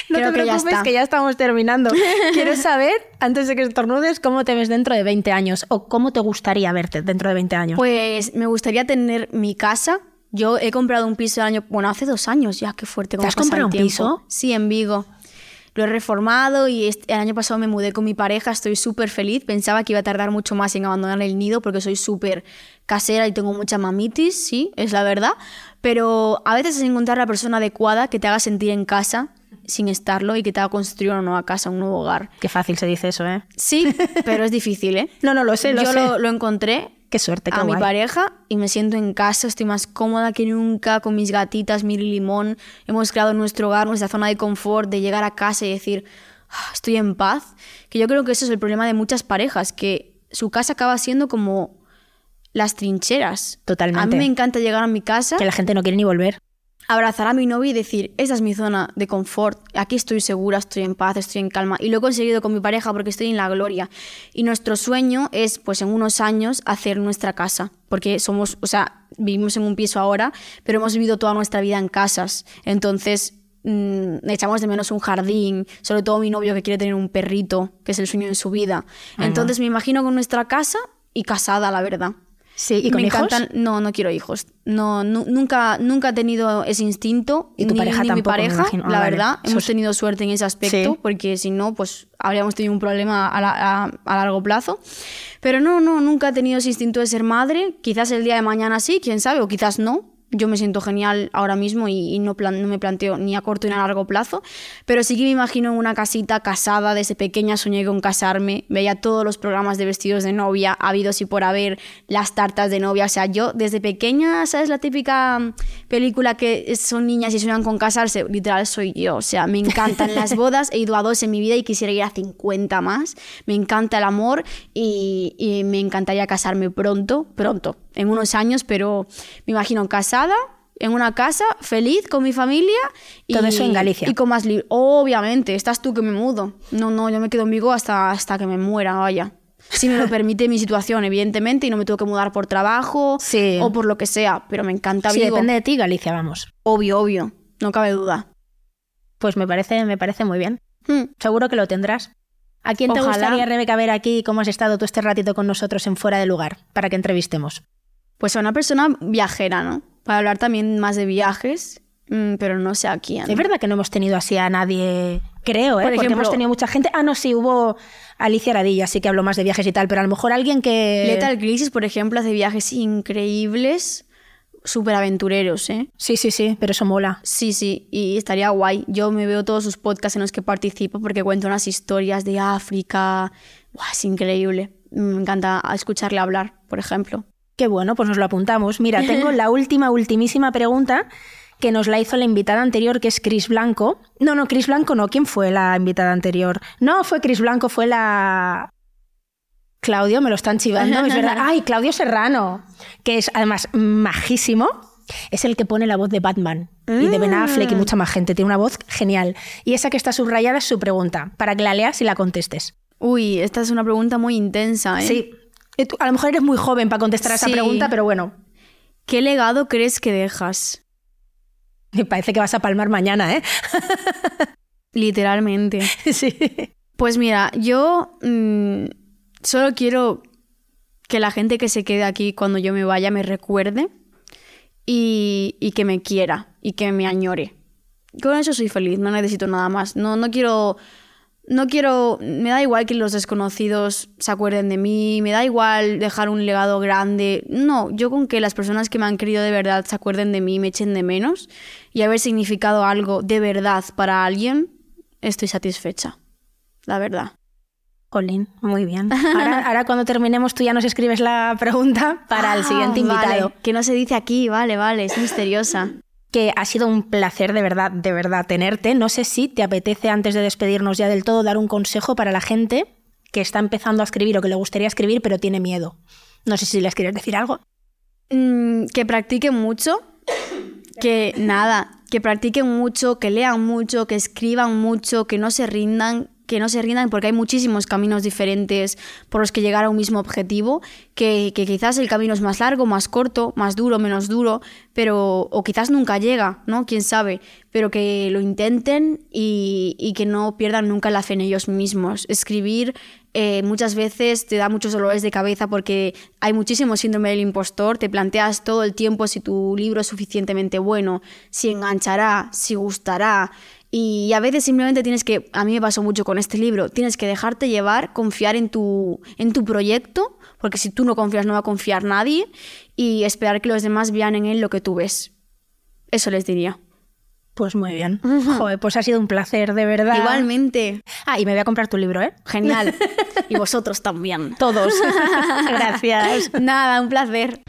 No Creo te que ya preocupes que ya estamos terminando. <laughs> Quiero saber, antes de que estornudes, cómo te ves dentro de 20 años o cómo te gustaría verte dentro de 20 años. pues me gustaría tener mi casa. Yo he comprado un piso el año, bueno, hace dos años ya, qué fuerte. cómo has comprado un tiempo. piso? Sí, en Vigo. Lo he reformado y este- el año pasado me mudé con mi pareja, estoy súper feliz. Pensaba que iba a tardar mucho más en abandonar el nido porque soy súper casera y tengo mucha mamitis, sí, es la verdad. Pero a veces es encontrar la persona adecuada que te haga sentir en casa sin estarlo y que te haga construir una nueva casa, un nuevo hogar. Qué fácil se dice eso, ¿eh? Sí, <laughs> pero es difícil, ¿eh? No, no, lo sé, lo Yo sé. Lo, lo encontré Qué suerte, qué a mi pareja y me siento en casa, estoy más cómoda que nunca con mis gatitas, y Limón. Hemos creado nuestro hogar, nuestra zona de confort, de llegar a casa y decir, "Ah, estoy en paz. Que yo creo que eso es el problema de muchas parejas, que su casa acaba siendo como las trincheras. Totalmente. A mí me encanta llegar a mi casa, Que la gente no quiere ni volver. Abrazar a mi novio y decir, esta es mi zona de confort, aquí estoy segura, estoy en paz, estoy en calma. Y lo he conseguido con mi pareja porque estoy en la gloria. Y nuestro sueño es, pues en unos años, hacer nuestra casa. Porque somos, o sea, vivimos en un piso ahora, pero hemos vivido toda nuestra vida en casas. Entonces, mm, echamos de menos un jardín, sobre todo mi novio que quiere tener un perrito, que es el sueño de su vida. Entonces, me imagino con nuestra casa y casada, la verdad. Sí, ¿y con me hijos? encantan. No, no quiero hijos. No, nu- nunca, nunca he tenido ese instinto. ¿Y tu ni, pareja ni mi tampoco, me pareja? Ah, la vale. verdad. Hemos tenido suerte en ese aspecto, Sí. porque si no, pues habríamos tenido un problema a, la- a- a largo plazo. Pero no, no, nunca he tenido ese instinto de ser madre. Quizás el día de mañana sí, quién sabe, o quizás no. Yo me siento genial ahora mismo y, y no, plan- no me planteo ni a corto ni a largo plazo. Pero sí que me imagino en una casita casada. Desde pequeña soñé con casarme. Veía todos los programas de vestidos de novia, habidos y por haber, las tartas de novia. O sea, yo desde pequeña, ¿sabes? La típica mm, película que son niñas y sueñan con casarse. Literal, soy yo. O sea, me encantan <laughs> las bodas. He ido a dos en mi vida y quisiera ir a 50 más. Me encanta el amor y, y me encantaría casarme pronto, pronto, en unos años, pero me imagino casada, en una casa, feliz con mi familia. Y, Todo eso en Galicia. Y con más libre. Obviamente, estás tú que me mudo. No, no, yo me quedo en Vigo hasta, hasta que me muera, vaya. Si me lo <laughs> permite mi situación, evidentemente, y no me tengo que mudar por trabajo Sí. o por lo que sea, pero me encanta Sí, Vigo. depende de ti, Galicia, vamos. Obvio, obvio, no cabe duda. Pues me parece, me parece muy bien. Hmm. Seguro que lo tendrás. ¿A quién te Ojalá. gustaría, Rebeca, ver aquí cómo has estado tú este ratito con nosotros en Fuera de Lugar para que entrevistemos? Pues a una persona viajera, ¿no? Para hablar también más de viajes, mm, pero no sé a quién. Es verdad que no hemos tenido así a nadie, creo, ¿eh? Por porque ejemplo- hemos tenido mucha gente. Ah, no, sí, hubo Alicia Aradilla, sí que habló más de viajes y tal, pero a lo mejor alguien que... Lethal Crisis, por ejemplo, hace viajes increíbles, súper aventureros, ¿eh? Sí, sí, sí, pero eso mola. Sí, sí, y estaría guay. Yo me veo todos sus podcasts en los que participo porque cuenta unas historias de África. Buah, es increíble. Me encanta escucharle hablar, por ejemplo. Qué bueno, pues nos lo apuntamos. Mira, <laughs> tengo la última, ultimísima pregunta que nos la hizo la invitada anterior, que es Cris Blanco. No, no, Cris Blanco no. ¿Quién fue la invitada anterior? No, fue Cris Blanco, fue la... Claudio, me lo están chivando, es verdad. <laughs> Ay, Claudio Serrano, que es además majísimo. Es el que pone la voz de Batman y de Ben Affleck y mucha más gente. Tiene una voz genial. Y esa que está subrayada es su pregunta, para que la leas y la contestes. Uy, esta es una pregunta muy intensa, ¿eh? Sí. Eh, A lo mejor eres muy joven para contestar a esa Sí. pregunta, pero bueno, ¿Qué legado crees que dejas? me parece que vas a palmar mañana, ¿eh? <laughs> Literalmente. sí. Pues mira, yo mm, solo quiero que la gente que se quede aquí cuando yo me vaya me recuerde y, y que me quiera y que me añore. Con eso soy feliz, no necesito nada más. No, no quiero no quiero, me da igual que los desconocidos se acuerden de mí, me da igual dejar un legado grande. No, yo con que las personas que me han querido de verdad se acuerden de mí, me echen de menos y haber significado algo de verdad para alguien, estoy satisfecha. La verdad. Colin, muy bien. <laughs> Ahora, cuando terminemos tú ya nos escribes la pregunta para el siguiente ah, invitado. que no se dice aquí, vale, vale, es misteriosa. Que ha sido un placer de verdad, de verdad tenerte. No sé si te apetece antes de despedirnos ya del todo dar un consejo para la gente que está empezando a escribir o que le gustaría escribir pero tiene miedo. No sé si les quieres decir algo. Mm, que practiquen mucho, que nada, que practiquen mucho, que lean mucho, que escriban mucho, que no se rindan, que no se rindan porque hay muchísimos caminos diferentes por los que llegar a un mismo objetivo, que, quizás el camino es más largo, más corto, más duro, menos duro, pero o quizás nunca llega, ¿no? Quién sabe, pero que lo intenten y, que no pierdan nunca la fe en ellos mismos. Escribir eh, muchas veces te da muchos dolores de cabeza porque hay muchísimo síndrome del impostor, te planteas todo el tiempo si tu libro es suficientemente bueno, si enganchará, si gustará. Y a veces simplemente tienes que, a mí me pasó mucho con este libro, tienes que dejarte llevar, confiar en tu, en tu proyecto, porque si tú no confías no va a confiar nadie, y esperar que los demás vean en él lo que tú ves. Eso les diría. Pues muy bien. Joder, pues ha sido un placer, de verdad. Igualmente. Ah, y me voy a comprar tu libro, ¿eh? Genial. <laughs> y vosotros también. Todos. <laughs> Gracias. Nada, un placer.